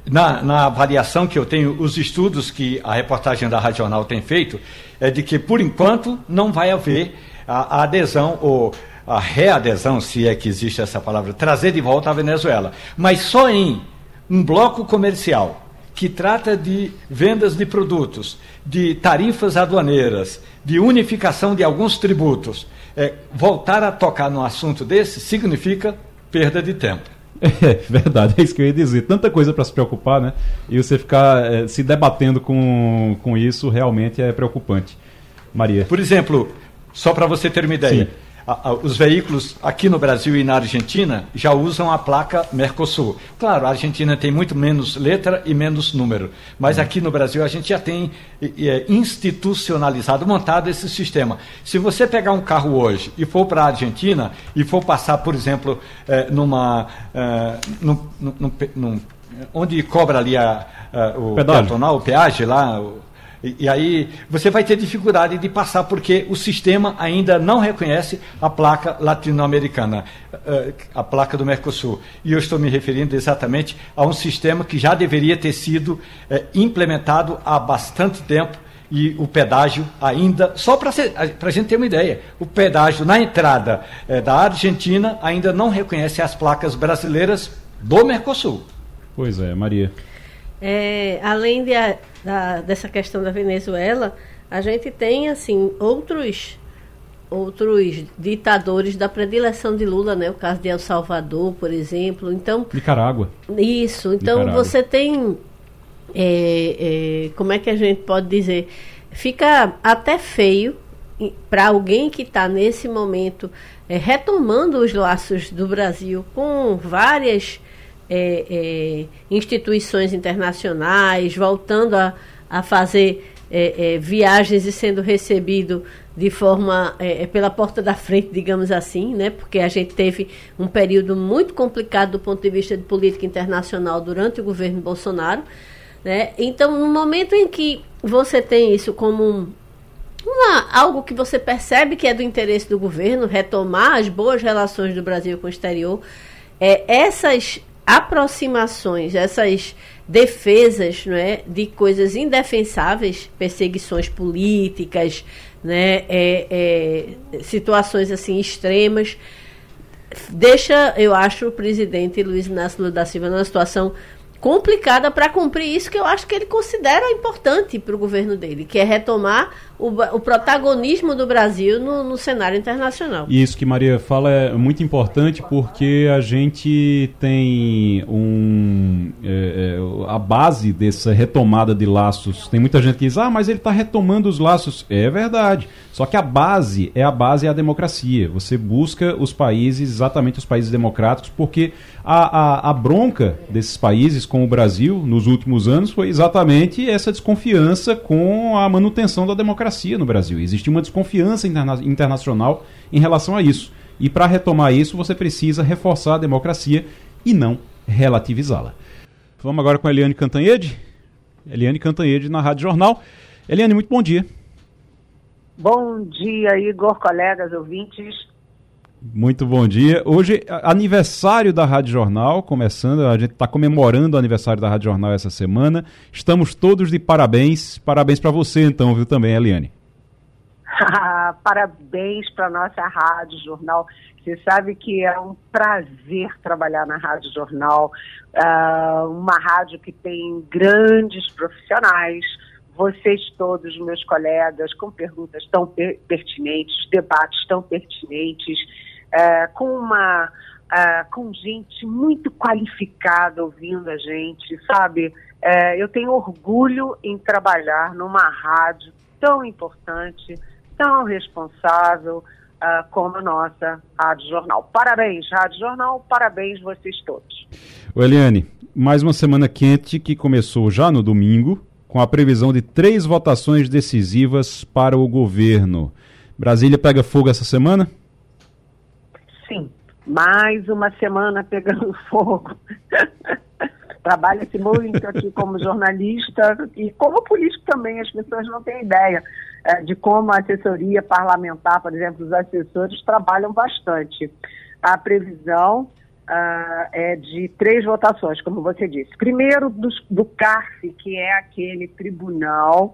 S6: Na, na avaliação que eu tenho, os estudos que a reportagem da Regional tem feito, é de que, por enquanto, não vai haver a, a adesão ou a readesão, se é que existe essa palavra, trazer de volta a Venezuela. Mas só em um bloco comercial que trata de vendas de produtos, de tarifas aduaneiras, de unificação de alguns tributos, é, voltar a tocar num assunto desse significa perda de tempo. <laughs>
S2: É verdade, é isso que eu ia dizer. Tanta coisa para se preocupar, né? E você ficar é, se debatendo com, com isso realmente é preocupante. Maria.
S6: Por exemplo, só para você ter uma ideia, a, a, os veículos aqui no Brasil e na Argentina já usam a placa Mercosul. Claro, a Argentina tem muito menos letra e menos número, mas aqui no Brasil a gente já tem é, institucionalizado, montado esse sistema. Se você pegar um carro hoje e for para a Argentina e for passar, por exemplo, é, numa. É, num, num, num, onde cobra ali a, a o peatonal, o peagem lá. O, e, e, aí você vai ter dificuldade de passar porque o sistema ainda não reconhece a placa latino-americana, eh, a placa do Mercosul. E eu estou me referindo exatamente a um sistema que já deveria ter sido é, implementado há bastante tempo e o pedágio ainda, só para a gente ter uma ideia, o pedágio na entrada é, da Argentina ainda não reconhece as placas brasileiras do Mercosul.
S2: Pois é, Maria.
S3: É, além de a, da, dessa questão da Venezuela, a gente tem assim outros outros ditadores da predileção de Lula, né? O caso de El Salvador, por exemplo. Então
S2: Nicarágua.
S3: Isso. Então Nicarágua. você tem é, é, como é que a gente pode dizer? Fica até feio para alguém que está nesse momento é, retomando os laços do Brasil com várias é, é, instituições internacionais, voltando a, a fazer é, é, viagens e sendo recebido de forma é, é, pela porta da frente, digamos assim, né? Porque a gente teve um período muito complicado do ponto de vista de política internacional durante o governo Bolsonaro, né? Então, no momento em que você tem isso como um, uma, algo que você percebe que é do interesse do governo, retomar as boas relações do Brasil com o exterior, é, essas aproximações, essas defesas não é, de coisas indefensáveis, perseguições políticas, né, é, é, situações assim extremas, deixa, eu acho, o presidente Luiz Inácio Lula da Silva numa situação complicada para cumprir isso que eu acho que ele considera importante para o governo dele, que é retomar o, o protagonismo do Brasil no, no, cenário internacional.
S2: Isso que Maria fala é muito importante porque a gente tem um é, é, a base dessa retomada de laços. Tem muita gente que diz, ah, mas ele está retomando os laços. É verdade. Só que a base é a base é a democracia. Você busca os países, exatamente os países democráticos, porque a, a, a bronca desses países com o Brasil nos últimos anos foi exatamente essa desconfiança com a manutenção da democracia no Brasil. Existia uma desconfiança interna internacional em relação a isso. E para retomar isso, você precisa reforçar a democracia e não relativizá-la. Vamos agora com a Eliane Cantanhede. Eliane Cantanhede na Rádio Jornal. Eliane, muito bom dia.
S10: Bom dia, Igor, colegas, ouvintes.
S2: Muito bom dia. Hoje, aniversário da Rádio Jornal, começando, a gente está comemorando o aniversário da Rádio Jornal essa semana. Estamos todos de parabéns. Parabéns para você, então, viu, também, Eliane. <laughs>
S10: parabéns para nossa Rádio Jornal. Você sabe que é um prazer trabalhar na Rádio Jornal, uh, uma rádio que tem grandes profissionais, vocês todos, meus colegas, com perguntas tão per pertinentes, debates tão pertinentes, é, com uma é, com gente muito qualificada ouvindo a gente, sabe? É, eu tenho orgulho em trabalhar numa rádio tão importante, tão responsável uh, como a nossa Rádio Jornal. Parabéns, Rádio Jornal, parabéns vocês todos.
S2: O Eliane, mais uma semana quente que começou já no domingo, com a previsão de três votações decisivas para o governo. Brasília pega fogo essa semana?
S10: Sim, mais uma semana pegando <laughs> fogo. Trabalha-se muito aqui como jornalista e como político também, as pessoas não têm ideia é, de como a assessoria parlamentar, por exemplo, os assessores trabalham bastante. A previsão uh, é de três votações, como você disse. Primeiro, do, do CARF, que é aquele tribunal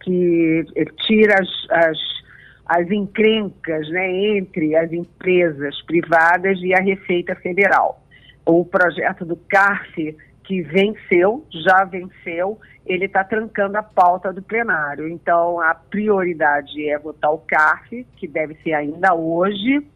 S10: que tira as, as as encrencas né, entre as empresas privadas e a Receita Federal. O projeto do CARF, que venceu, já venceu, ele está trancando a pauta do plenário. Então, a prioridade é votar o CARF, que deve ser ainda hoje,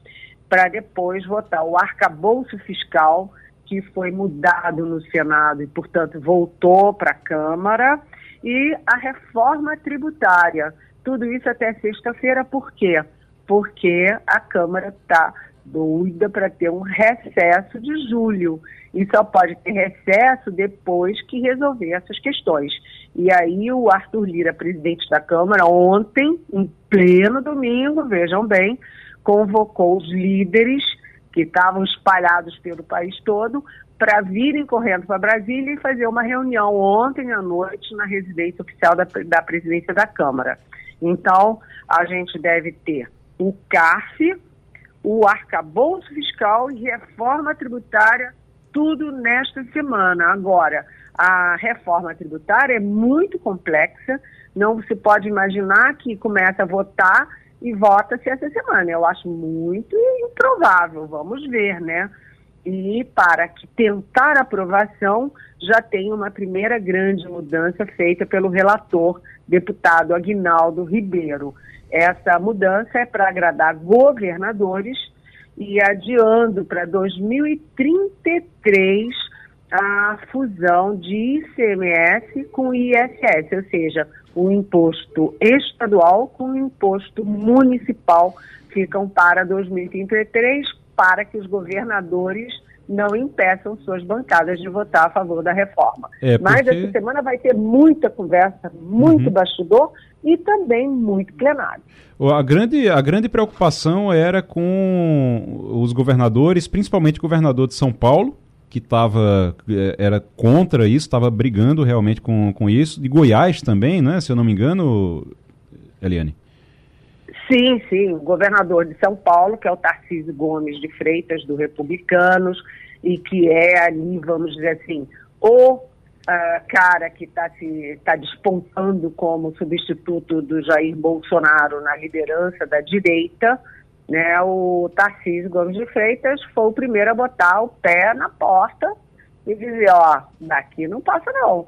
S10: para depois votar o arcabouço fiscal, que foi mudado no Senado e, portanto, voltou para a Câmara, e a reforma tributária tudo isso até sexta-feira, por quê? Porque a Câmara está doida para ter um recesso de julho. E só pode ter recesso depois que resolver essas questões. E aí o Arthur Lira, presidente da Câmara, ontem, em pleno domingo, vejam bem, convocou os líderes que estavam espalhados pelo país todo para virem correndo para Brasília e fazer uma reunião ontem à noite na residência oficial da, da presidência da Câmara. Então, a gente deve ter o CARF, o arcabouço fiscal e reforma tributária, tudo nesta semana. Agora, a reforma tributária é muito complexa, não se pode imaginar que começa a votar e vota-se essa semana. Eu acho muito improvável, vamos ver, né? E para que tentar aprovação, já tem uma primeira grande mudança feita pelo relator deputado Aguinaldo Ribeiro. Essa mudança é para agradar governadores e adiando para 2033 a fusão de ICMS com ISS, ou seja, o imposto estadual com o imposto municipal ficam para 2033 para que os governadores não impeçam suas bancadas de votar a favor da reforma.
S2: É,
S10: Mas
S2: porque-
S10: essa semana vai ter muita conversa, muito
S2: Uhum.
S10: bastidor e também muito plenário.
S2: A grande, a grande preocupação era com os governadores, principalmente o governador de São Paulo, que tava, eh, era contra isso, estava brigando realmente com, com isso. De Goiás também, né? Se eu não me engano, Eliane.
S10: Sim, sim, o governador de São Paulo, que é o Tarcísio Gomes de Freitas, do Republicanos, e que é ali, vamos dizer assim, o ah, cara que está tá despontando como substituto do Jair Bolsonaro na liderança da direita, né, o Tarcísio Gomes de Freitas foi o primeiro a botar o pé na porta e dizer, ó, daqui não passa não.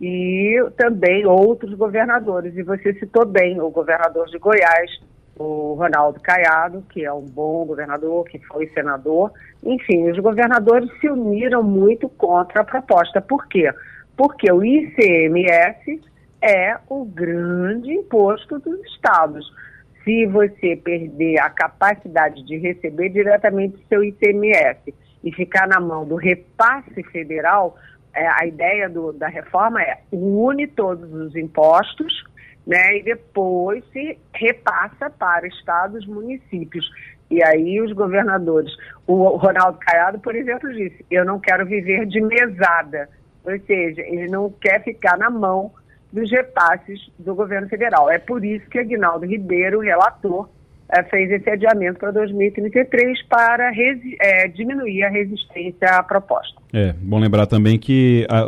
S10: E também outros governadores, e você citou bem o governador de Goiás, o Ronaldo Caiado, que é um bom governador, que foi senador. Enfim, os governadores se uniram muito contra a proposta. Por quê? Porque o ICMS é o grande imposto dos estados. Se você perder a capacidade de receber diretamente seu ICMS e ficar na mão do repasse federal, é, a ideia do- da reforma é une todos os impostos né, e depois se repassa para estados, municípios. E aí os governadores, o Ronaldo Caiado, por exemplo, disse, eu não quero viver de mesada, ou seja, ele não quer ficar na mão dos repasses do governo federal. É por isso que Aguinaldo Ribeiro, relator, eh, fez esse adiamento para 2033 para eh, diminuir a resistência à proposta.
S2: É, bom lembrar também que a-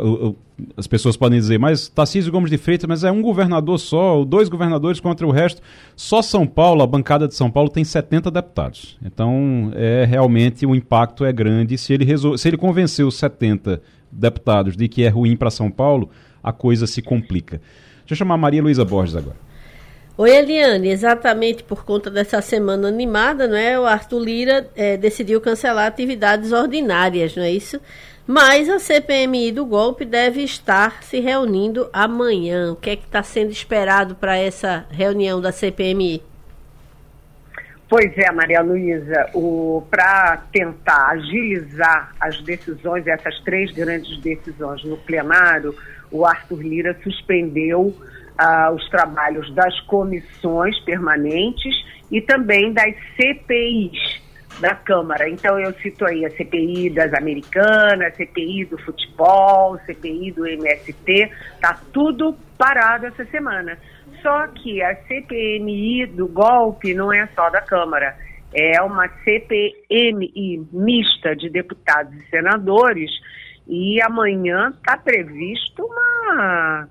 S2: as pessoas podem dizer, mas Tarcísio Gomes de Freitas, mas é um governador só, dois governadores contra o resto. Só São Paulo, a bancada de São Paulo tem 70 deputados. Então, é realmente o impacto é grande. Se ele, resol... Se ele convenceu os 70 deputados de que é ruim para São Paulo, a coisa se complica. Deixa eu chamar a Maria Luísa Borges agora.
S3: Oi, Eliane, exatamente por conta dessa semana animada, não é? O Arthur Lira eh, decidiu cancelar atividades ordinárias, não é isso? Mas a CPMI do golpe deve estar se reunindo amanhã. O que é que está sendo esperado para essa reunião da CPMI?
S10: Pois é, Maria Luísa, para tentar agilizar as decisões, essas três grandes decisões no plenário, o Arthur Lira suspendeu ah, os trabalhos das comissões permanentes e também das CPIs da Câmara. Então eu cito aí a CPI das Americanas, CPI do futebol, CPI do MST, tá tudo parado essa semana. Só que a CPMI do golpe não é só da Câmara, é uma CPMI mista de deputados e senadores e amanhã está previsto uma,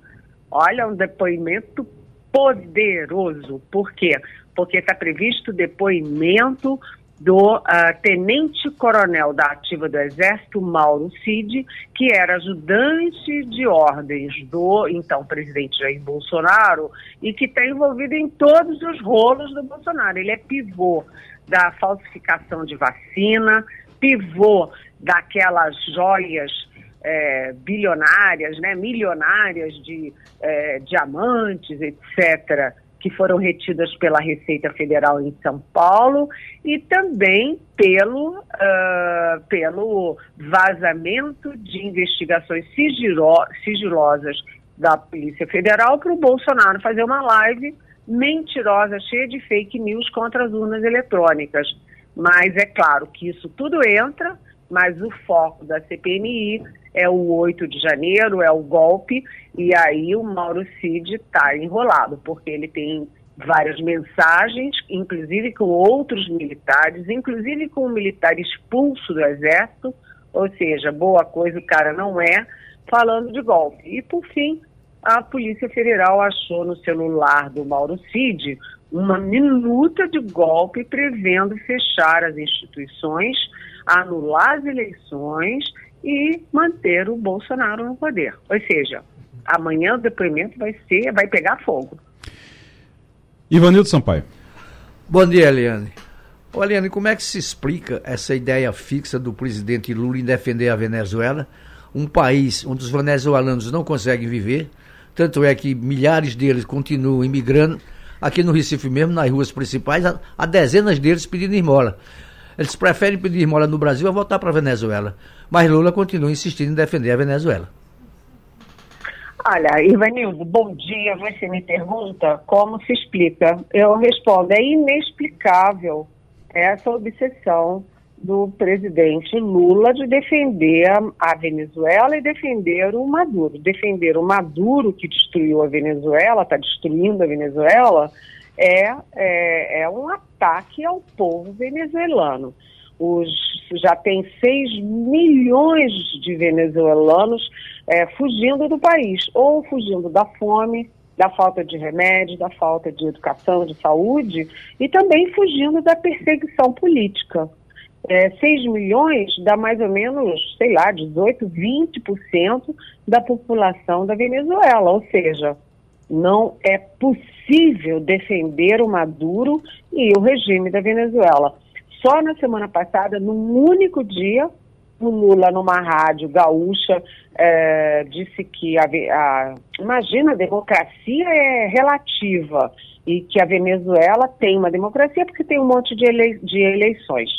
S10: olha, um depoimento poderoso. Por quê? Porque está previsto o depoimento do ah, tenente-coronel da ativa do Exército, Mauro Cid, que era ajudante de ordens do então presidente Jair Bolsonaro e que está envolvido em todos os rolos do Bolsonaro. Ele é pivô da falsificação de vacina, pivô daquelas joias eh, bilionárias, né, milionárias de eh, diamantes, etc., que foram retidas pela Receita Federal em São Paulo e também pelo, ah, pelo vazamento de investigações sigilo- sigilosas da Polícia Federal para o Bolsonaro fazer uma live mentirosa, cheia de fake news contra as urnas eletrônicas. Mas é claro que isso tudo entra, mas o foco da CPMI é o 8 de janeiro, é o golpe, e aí o Mauro Cid está enrolado, porque ele tem várias mensagens, inclusive com outros militares, inclusive com um militar expulso do exército, ou seja, boa coisa o cara não é, falando de golpe. E por fim, a Polícia Federal achou no celular do Mauro Cid uma minuta de golpe prevendo fechar as instituições, anular as eleições e manter o Bolsonaro no poder. Ou seja, amanhã o depoimento vai ser, vai pegar fogo.
S2: Ivanildo Sampaio.
S4: Bom dia, Eliane. Ô, Eliane, como é que se explica essa ideia fixa do presidente Lula em defender a Venezuela, um país onde os venezuelanos não conseguem viver, tanto é que milhares deles continuam imigrando. Aqui no Recife mesmo, nas ruas principais, há, dezenas deles pedindo esmola. Eles preferem pedir esmola no Brasil a voltar para a Venezuela. Mas Lula continua insistindo em defender a Venezuela.
S10: Olha, Ivanildo, bom dia. Você me pergunta como se explica. Eu respondo, é inexplicável essa obsessão do presidente Lula de defender a, Venezuela e defender o Maduro. Defender o Maduro, que destruiu a Venezuela, está destruindo a Venezuela, é, é, é um ataque ao povo venezuelano. Os, já tem 6 milhões de venezuelanos é, fugindo do país, ou fugindo da fome, da falta de remédio, da falta de educação, de saúde, e também fugindo da perseguição política. É, 6 milhões dá mais ou menos, sei lá, 18, 20% da população da Venezuela. Ou seja, não é possível defender o Maduro e o regime da Venezuela. Só na semana passada, num único dia, o Lula, numa rádio gaúcha, é, disse que a, a, imagina, a democracia é relativa e que a Venezuela tem uma democracia porque tem um monte de, elei de eleições.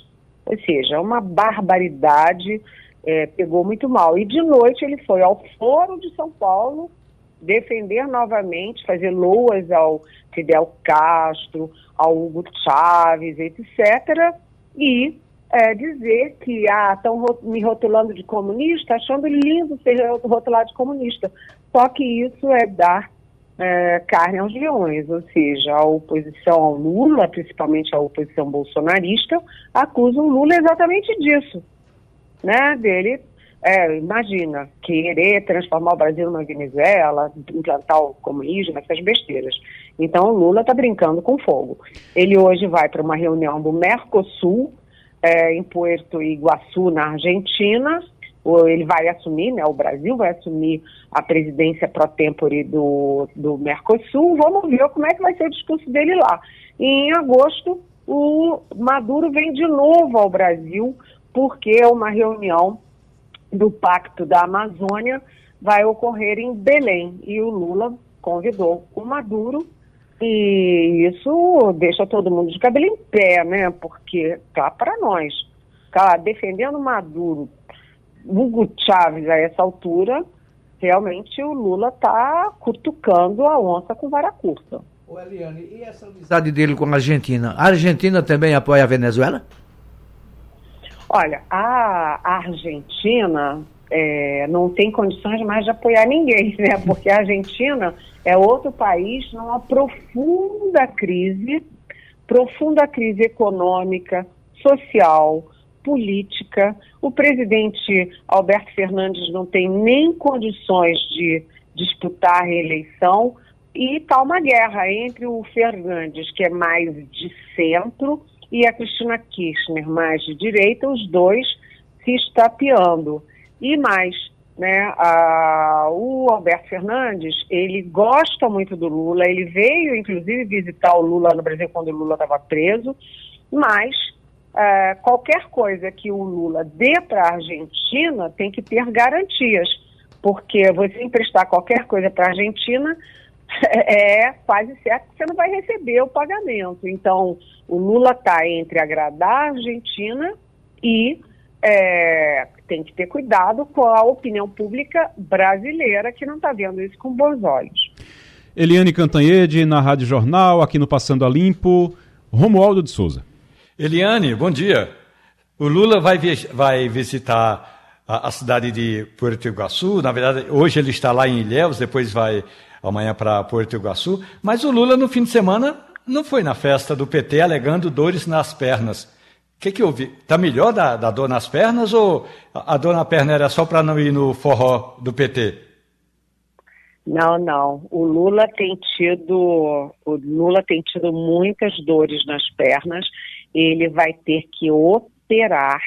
S10: Ou seja, uma barbaridade, é, pegou muito mal. E de noite ele foi ao Foro de São Paulo defender novamente, fazer loas ao Fidel Castro, ao Hugo Chávez, etc. E é, dizer que estão ah, me rotulando de comunista, achando lindo ser rotulado de comunista. Só que isso é dar é, carne aos leões, ou seja, a oposição ao Lula, principalmente a oposição bolsonarista, acusa o Lula exatamente disso, né? Dele, é, imagina, querer transformar o Brasil numa Venezuela, implantar o comunismo, essas besteiras. Então o Lula está brincando com fogo. Ele hoje vai para uma reunião do Mercosul, é, em Puerto Iguaçu, na Argentina, ele vai assumir, né, o Brasil vai assumir a presidência pro tempore do, do Mercosul. Vamos ver como é que vai ser o discurso dele lá. E em agosto, o Maduro vem de novo ao Brasil, porque uma reunião do Pacto da Amazônia vai ocorrer em Belém. E o Lula convidou o Maduro e isso deixa todo mundo de cabelo em pé, né? Porque tá para nós. Tá defendendo Maduro Hugo Chávez a essa altura, realmente o Lula está cutucando a onça com vara curta.
S4: Ô Eliane, e essa amizade dele com a Argentina? A Argentina também apoia a Venezuela?
S10: Olha, a Argentina é, não tem condições mais de apoiar ninguém, <laughs> né? Porque a Argentina é outro país numa profunda crise, profunda crise econômica, social, política. O presidente Alberto Fernandes não tem nem condições de disputar a reeleição e está uma guerra entre o Fernandes, que é mais de centro, e a Cristina Kirchner, mais de direita, os dois se estapeando. E mais, né, a, o Alberto Fernandes, ele gosta muito do Lula, ele veio, inclusive, visitar o Lula no Brasil quando o Lula estava preso, mas é, qualquer coisa que o Lula dê para a Argentina tem que ter garantias, porque você emprestar qualquer coisa para a Argentina <laughs> é quase certo que você não vai receber o pagamento. Então, o Lula está entre agradar a Argentina e é, tem que ter cuidado com a opinião pública brasileira que não está vendo isso com bons olhos.
S2: Eliane Cantanhede, na Rádio Jornal, aqui no Passando a Limpo, Romualdo de Souza.
S6: Eliane, bom dia. O Lula vai, vai visitar a, a, cidade de Porto Iguaçu. Na verdade, hoje ele está lá em Ilhéus, depois vai amanhã para Porto Iguaçu. Mas o Lula, no fim de semana, não foi na festa do PT alegando dores nas pernas. O que, que houve? Está melhor da, da dor nas pernas ou a, a dor na perna era só para não ir no forró do PT?
S10: Não, não. O Lula tem tido, o Lula tem tido muitas dores nas pernas ele vai ter que operar,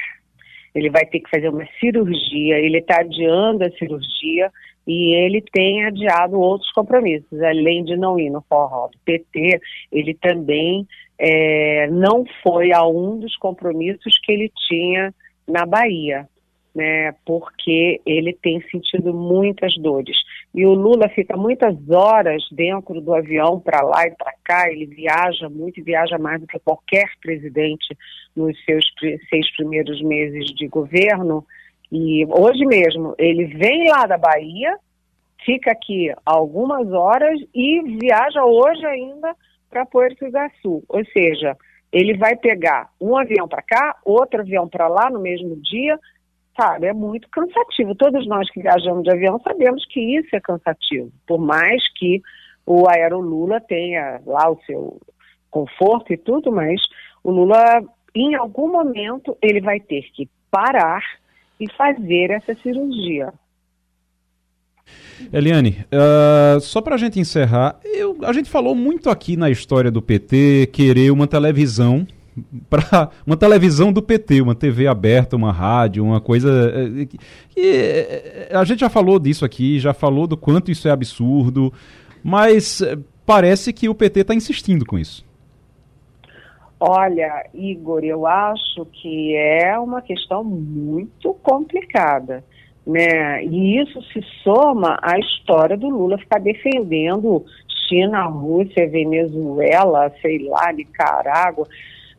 S10: ele vai ter que fazer uma cirurgia, ele está adiando a cirurgia e ele tem adiado outros compromissos, além de não ir no forró do PT, ele também é, não foi a um dos compromissos que ele tinha na Bahia. né, porque ele tem sentido muitas dores. E o Lula fica muitas horas dentro do avião para lá e para cá, ele viaja muito, viaja mais do que qualquer presidente nos seus seis primeiros meses de governo. E hoje mesmo, ele vem lá da Bahia, fica aqui algumas horas e viaja hoje ainda para Porto Iguaçu. Ou seja, ele vai pegar um avião para cá, outro avião para lá no mesmo dia, sabe? É muito cansativo. Todos nós que viajamos de avião sabemos que isso é cansativo, por mais que o Aerolula tenha lá o seu conforto e tudo, mas o Lula, em algum momento, ele vai ter que parar e fazer essa cirurgia.
S2: Eliane, ah, só para a gente encerrar, eu- a gente falou muito aqui na história do PT querer uma televisão <laughs> para uma televisão do PT, uma TV aberta, uma rádio, uma coisa eh, que, eh, a gente já falou disso aqui, já falou do quanto isso é absurdo, mas eh, parece que o PT está insistindo com isso.
S10: Olha, Igor, eu acho que é uma questão muito complicada, né? E isso se soma à história do Lula ficar defendendo China, Rússia, Venezuela, sei lá, Nicarágua.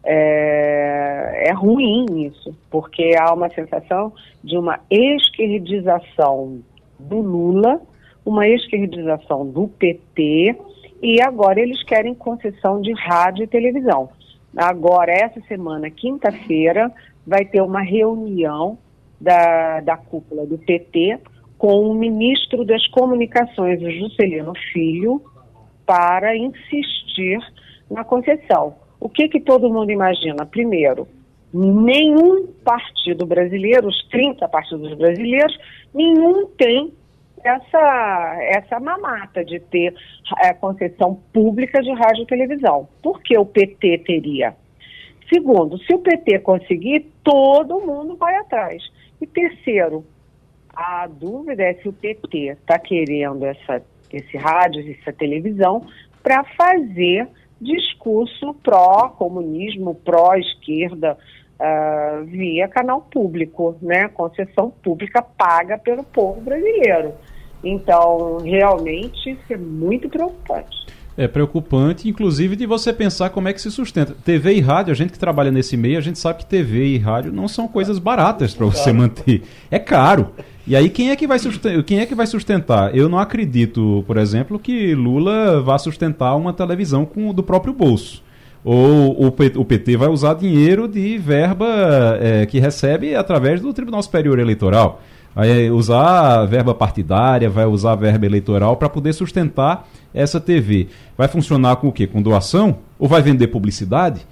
S10: É, é ruim isso, porque há uma sensação de uma esquerdização do Lula, uma esquerdização do PT, e agora eles querem concessão de rádio e televisão. Agora, essa semana, quinta-feira, vai ter uma reunião da, da cúpula do PT com o ministro das Comunicações, o Juscelino Filho, para insistir na concessão. O que, que todo mundo imagina? Primeiro, nenhum partido brasileiro, os 30 partidos brasileiros, nenhum tem essa, essa mamata de ter é, concessão pública de rádio e televisão. Por que o PT teria? Segundo, se o PT conseguir, todo mundo vai atrás. E terceiro, a dúvida é se o PT está querendo essa, esse rádio, essa televisão, para fazer discurso pró-comunismo, pró-esquerda, ah, via canal público, né? Concessão pública paga pelo povo brasileiro. Então, realmente, isso é muito preocupante.
S2: É preocupante, inclusive, de você pensar como é que se sustenta. TV e rádio, a gente que trabalha nesse meio, a gente sabe que TV e rádio não são coisas baratas para você manter. É caro. E aí quem é que vai sustentar? Quem é que vai sustentar? Eu não acredito, por exemplo, que Lula vá sustentar uma televisão com do próprio bolso. Ou o PT vai usar dinheiro de verba é, que recebe através do Tribunal Superior Eleitoral. Vai usar verba partidária, vai usar verba eleitoral para poder sustentar essa TV. Vai funcionar com o quê? Com doação? Ou vai vender publicidade?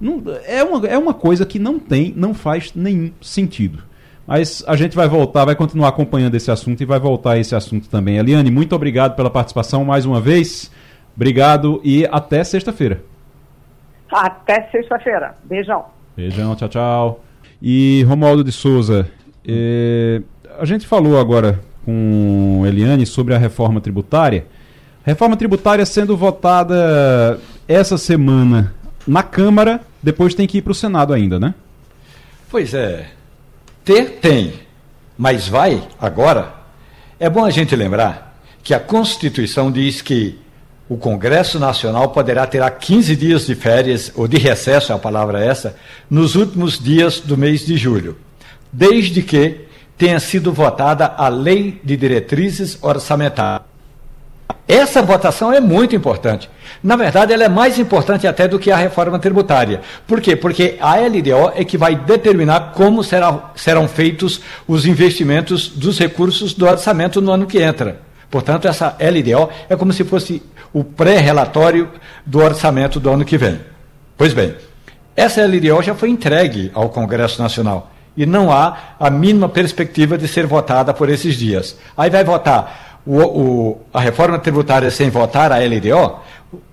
S2: Não- é, uma, é uma coisa que não tem, não faz nenhum sentido. Mas a gente vai voltar, vai continuar acompanhando esse assunto e vai voltar a esse assunto também. Eliane, muito obrigado pela participação mais uma vez. Obrigado e até sexta-feira.
S10: Até sexta-feira. Beijão.
S2: Beijão, tchau, tchau. E Romualdo de Souza, eh, a gente falou agora com Eliane sobre a reforma tributária. Reforma tributária sendo votada essa semana na Câmara, depois tem que ir para o Senado ainda, né?
S6: Pois é. Ter tem, mas vai agora. É bom a gente lembrar que a Constituição diz que o Congresso Nacional poderá ter 15 dias de férias, ou de recesso, a palavra é essa, nos últimos dias do mês de julho, desde que tenha sido votada a Lei de Diretrizes Orçamentárias. Essa votação é muito importante. Na verdade, ela é mais importante até do que a reforma tributária. Por quê? Porque a LDO é que vai determinar como será, serão feitos os investimentos dos recursos do orçamento no ano que entra. Portanto, essa LDO é como se fosse o pré-relatório do orçamento do ano que vem. Pois bem, essa LDO já foi entregue ao Congresso Nacional e não há a mínima perspectiva de ser votada por esses dias. Aí vai votar o, o- a reforma tributária sem votar a LDO,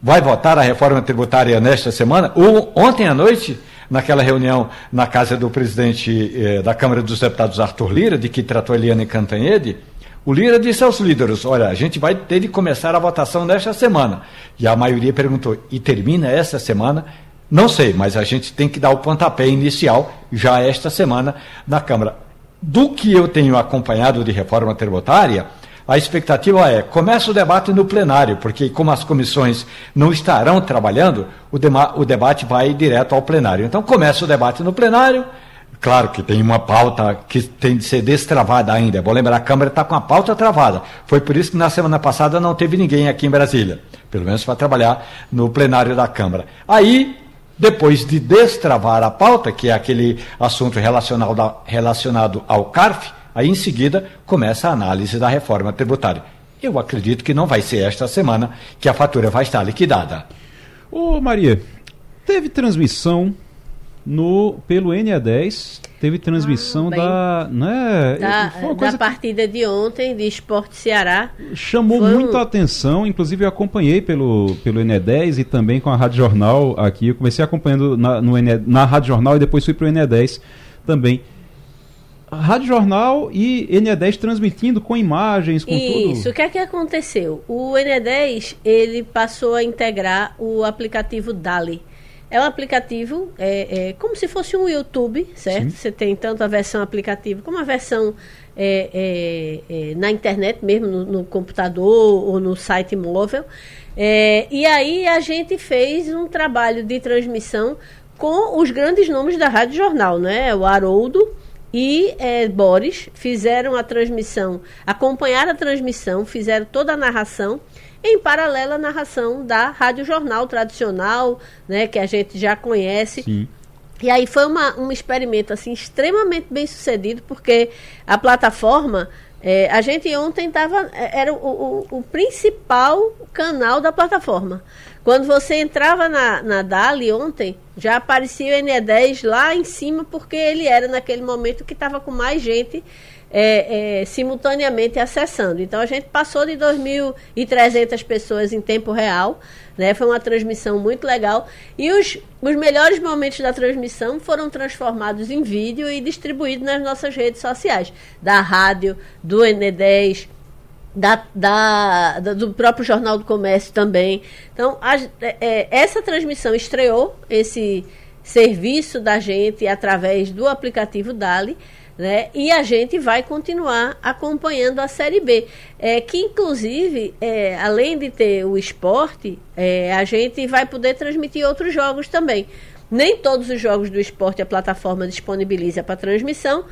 S6: vai votar a reforma tributária nesta semana, ou ontem à noite, naquela reunião na casa do presidente eh, da Câmara dos Deputados, Arthur Lira, de que tratou Eliane Cantanhede, o Lira disse aos líderes: olha, a gente vai ter de começar a votação nesta semana. E a maioria perguntou: e termina essa semana? Não sei, mas a gente tem que dar o pontapé inicial já esta semana na Câmara. do que eu tenho acompanhado de reforma tributária, a expectativa é, começa o debate no plenário, porque como as comissões não estarão trabalhando, o, o debate vai direto ao plenário. Então começa o debate no plenário, claro que tem uma pauta que tem de ser destravada ainda. É bom lembrar, a Câmara está com a pauta travada. Foi por isso que na semana passada não teve ninguém aqui em Brasília, pelo menos para trabalhar no plenário da Câmara. Aí depois de destravar a pauta, que é aquele assunto relacionado, ao CARF, aí em seguida começa a análise da reforma tributária. Eu acredito que não vai ser esta semana que a fatura vai estar liquidada.
S2: Ô Maria, teve transmissão no pelo NE10, teve transmissão
S3: Ah,
S2: da, né,
S3: Da, da partida de ontem de Esporte Ceará.
S2: chamou
S3: Foi um-
S2: muita atenção, inclusive eu acompanhei pelo pelo NE10 e também com a Rádio Jornal aqui, eu comecei acompanhando na, no NE, na Rádio Jornal e depois fui pro NE10 também. A Rádio Jornal e NE10 transmitindo com imagens, com
S3: Isso,
S2: tudo.
S3: o que é que aconteceu? O N10 ele passou a integrar o aplicativo Dali. É um aplicativo, é, é como se fosse um YouTube, certo? Você tem tanto a versão aplicativo como a versão é, é, é, na internet mesmo, no, no computador ou no site móvel. É, e aí a gente fez um trabalho de transmissão com os grandes nomes da Rádio Jornal, né? O Haroldo, e eh, Boris fizeram a transmissão, acompanharam a transmissão, fizeram toda a narração, em paralelo à narração da Rádio Jornal tradicional, né, que a gente já conhece.
S2: Sim.
S3: E aí foi uma, um experimento assim extremamente bem sucedido, porque a plataforma, eh, a gente ontem estava, era o, o, o principal canal da plataforma. Quando você entrava na, na Dali ontem, já aparecia o NE10 lá em cima, porque ele era naquele momento que estava com mais gente é, é, simultaneamente acessando. Então a gente passou de 2.300 pessoas em tempo real, né? Foi uma transmissão muito legal. E os, os melhores momentos da transmissão foram transformados em vídeo e distribuídos nas nossas redes sociais, da rádio, do NE10, da, da- da- do próprio Jornal do Comércio também. Então, a- é, é, essa transmissão estreou esse serviço da gente através do aplicativo Dali. Né? E a gente vai continuar acompanhando a Série B. É, que, inclusive, é, além de ter o esporte, é, a gente vai poder transmitir outros jogos também. Nem todos os jogos do esporte a plataforma disponibiliza para transmissão,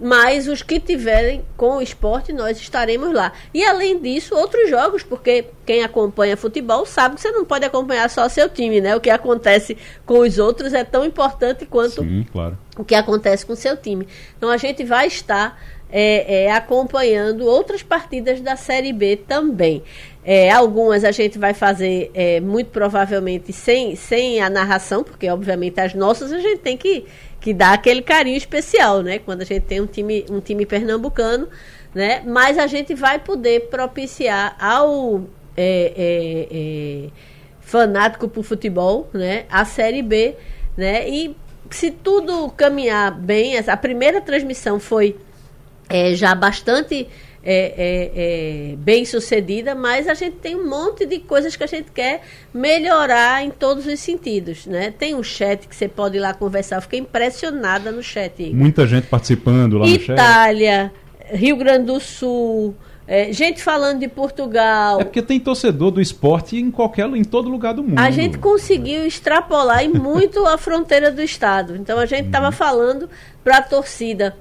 S3: mas os que tiverem com o esporte, nós estaremos lá. E além disso, outros jogos, porque quem acompanha futebol sabe que você não pode acompanhar só seu time, né? O que acontece com os outros é tão importante quanto
S2: Sim, claro.
S3: o que acontece com o seu time. Então a gente vai estar é, é, acompanhando outras partidas da Série B também. É, algumas a gente vai fazer é, muito provavelmente sem, sem a narração, porque obviamente as nossas a gente tem que, que dar aquele carinho especial, né? Quando a gente tem um time, um time pernambucano, né? Mas a gente vai poder propiciar ao é, é, é, fanático por futebol, né? A Série B, né? E se tudo caminhar bem, a primeira transmissão foi é, já bastante é, é, é, bem sucedida, mas a gente tem um monte de coisas que a gente quer melhorar em todos os sentidos, né? Tem um chat que você pode ir lá conversar. Eu fiquei impressionada no chat.
S2: Muita gente participando lá no chat.
S3: Itália, Rio Grande do Sul, é, gente falando de Portugal.
S2: É porque tem torcedor do esporte em qualquer em todo lugar do mundo.
S3: A gente conseguiu extrapolar em muito a fronteira do estado. Então a gente estava falando para a torcida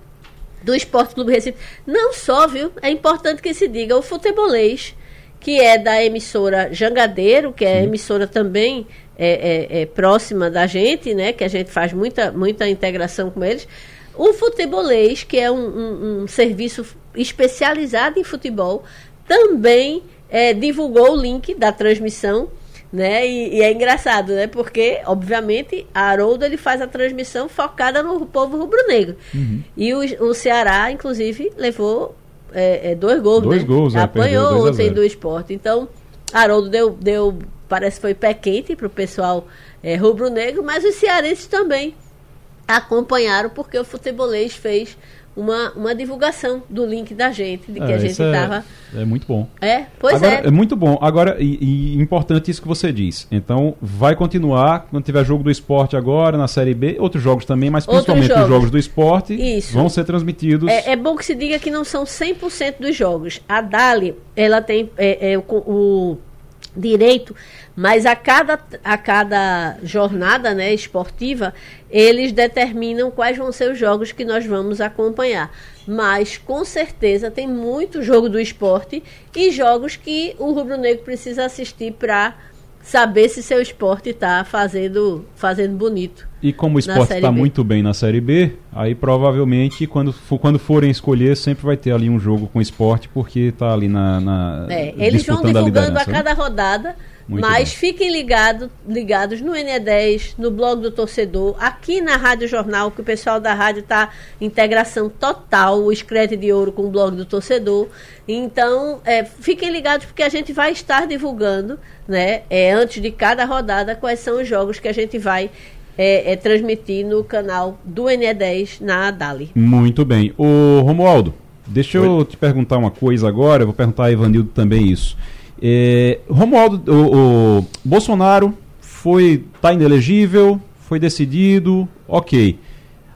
S3: do Esporte Clube Recife. Não só, viu? É importante que se diga o futebolês, que é da emissora Jangadeiro, que é emissora também é, é, é próxima da gente, né? Que a gente faz muita, muita integração com eles. O futebolês, que é um, um- um serviço especializado em futebol, também é, divulgou o link da transmissão, né? E, e é engraçado, né? Porque, obviamente, a Haroldo ele faz a transmissão focada no povo rubro-negro. E o, o Ceará, inclusive, levou é, é, dois gols,
S2: Dois
S3: né?
S2: gols, é,
S3: Apanhou
S2: 2 a
S3: ontem
S2: 0.
S3: do esporte. Então, Haroldo deu, deu, parece que foi pé quente para o pessoal é, rubro-negro, mas os cearenses também acompanharam porque o futebolês fez uma, uma divulgação do link da gente, de que
S2: É,
S3: a gente
S2: isso é-
S3: estava.
S2: É muito bom.
S3: É, pois
S2: Agora,
S3: é.
S2: é muito bom. Agora, e, e importante isso que você diz. Então, vai continuar, quando tiver jogo do esporte agora, na Série B, outros jogos também, mas
S3: Outros
S2: principalmente os
S3: jogos.
S2: jogos do esporte
S3: Isso.
S2: vão ser transmitidos.
S3: É, é bom que se diga que não são 100% dos jogos. A Dali, ela tem é, é, o, o direito, mas a cada, a cada jornada né, esportiva, eles determinam quais vão ser os jogos que nós vamos acompanhar. Mas, com certeza, tem muito jogo do esporte e jogos que o rubro-negro precisa assistir para saber se seu esporte está fazendo, fazendo bonito.
S2: E como o esporte está muito bem na Série B, aí provavelmente quando, for- quando forem escolher, sempre vai ter ali um jogo com esporte, porque está ali na. na
S3: É, eles vão
S2: a
S3: divulgando a,
S2: liderança, né?
S3: cada rodada,
S2: Muito
S3: mas
S2: bem.
S3: fiquem ligado, ligados no NE10, no blog do torcedor, aqui na Rádio Jornal, que o pessoal da rádio está integração total, o Escrete de Ouro com o blog do torcedor. Então, é, fiquem ligados porque a gente vai estar divulgando, né, é, antes de cada rodada, quais são os jogos que a gente vai é, é, transmitir no canal do NE10 na Dali.
S2: Muito bem. Ô Romualdo, deixa eu te perguntar uma coisa agora, eu vou perguntar a Ivanildo também isso. É, Romualdo, o, o Bolsonaro foi tá inelegível, foi decidido, ok.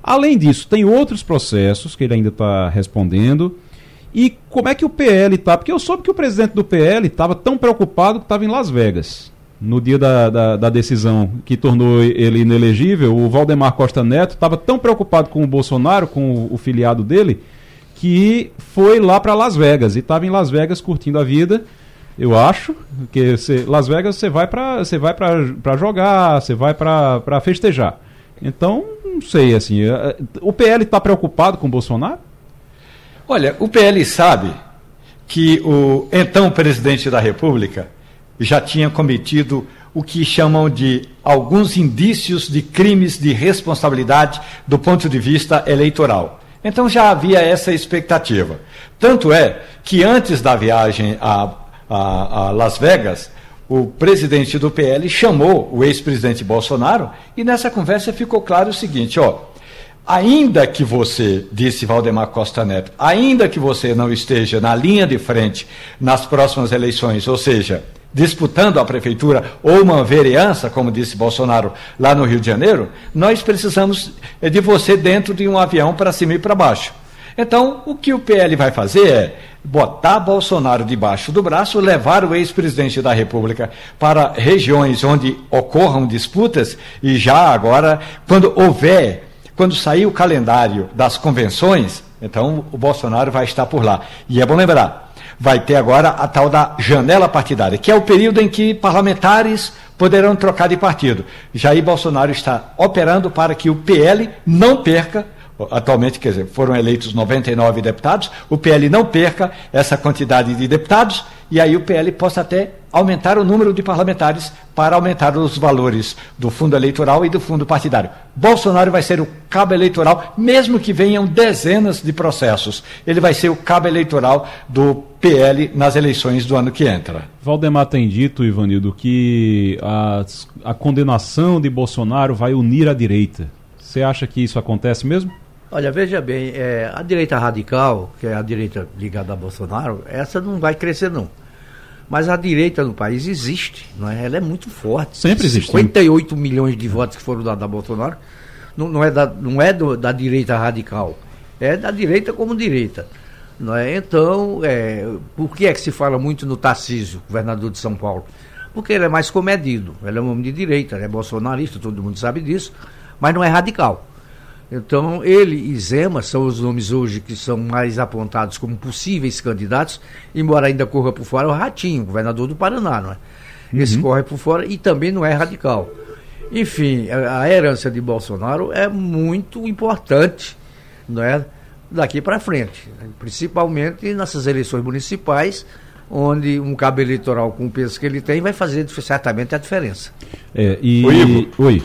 S2: Além disso, tem outros processos que ele ainda está respondendo. E como é que o PL tá? Porque eu soube que o presidente do PL estava tão preocupado que estava em Las Vegas. No dia da, da, da decisão que tornou ele inelegível, o Valdemar Costa Neto estava tão preocupado com o Bolsonaro, com o, o filiado dele, que foi lá para Las Vegas e estava em Las Vegas curtindo a vida. Eu acho que cê- Las Vegas você vai para você vai para jogar, você vai para festejar. Então, não sei assim, eh, o PL está preocupado com o Bolsonaro?
S6: Olha, o PL sabe que o então presidente da República já tinha cometido o que chamam de alguns indícios de crimes de responsabilidade do ponto de vista eleitoral. Então já havia essa expectativa. Tanto é que antes da viagem a, a- a Las Vegas, o presidente do PL chamou o ex-presidente Bolsonaro e nessa conversa ficou claro o seguinte, ó, Ainda que você, disse Valdemar Costa Neto, ainda que você não esteja na linha de frente nas próximas eleições, ou seja, disputando a prefeitura ou uma vereança, como disse Bolsonaro lá no Rio de Janeiro, nós precisamos eh, de você dentro de um avião para cima e para baixo. Então, o que o PL vai fazer é botar Bolsonaro debaixo do braço, levar o ex-presidente da República para regiões onde ocorram disputas e já agora, quando houver quando sair o calendário das convenções, então o Bolsonaro vai estar por lá. E é bom lembrar, vai ter agora a tal da janela partidária, que é o período em que parlamentares poderão trocar de partido. Jair Bolsonaro está operando para que o PL não perca atualmente, quer dizer, foram eleitos 99 deputados, o PL não perca essa quantidade de deputados e aí o PL possa até aumentar o número de parlamentares para aumentar os valores do fundo eleitoral e do fundo partidário. Bolsonaro vai ser o cabo eleitoral, mesmo que venham dezenas de processos. Ele vai ser o cabo eleitoral do PL nas eleições do ano que entra.
S2: Valdemar tem dito, Ivanildo, que as- a condenação de Bolsonaro vai unir a direita. Você acha que isso acontece mesmo?
S4: Olha, veja bem, é, a direita radical, que é a direita ligada a Bolsonaro, essa não vai crescer não. Mas a direita no país existe, não é? ela é muito forte.
S2: Sempre existiu.
S4: 58 milhões de votos que foram dados a Bolsonaro não, não é, da, não é do- da direita radical, é da direita como direita. Não é? Então, é, por que é que se fala muito no Tarcísio, governador de São Paulo? Porque ele é mais comedido, ele é um homem de direita, ele é bolsonarista, todo mundo sabe disso, mas não é radical. Então, ele e Zema são os nomes hoje que são mais apontados como possíveis candidatos, embora ainda corra por fora o Ratinho, governador do Paraná, não é? Esse corre por fora e também não é radical. Enfim, a, a herança de Bolsonaro é muito importante, não é? Daqui para frente, principalmente nessas eleições municipais, onde um cabo eleitoral com o peso que ele tem vai fazer certamente a diferença.
S2: É, e...
S6: Ô, Ivo.
S2: Oi.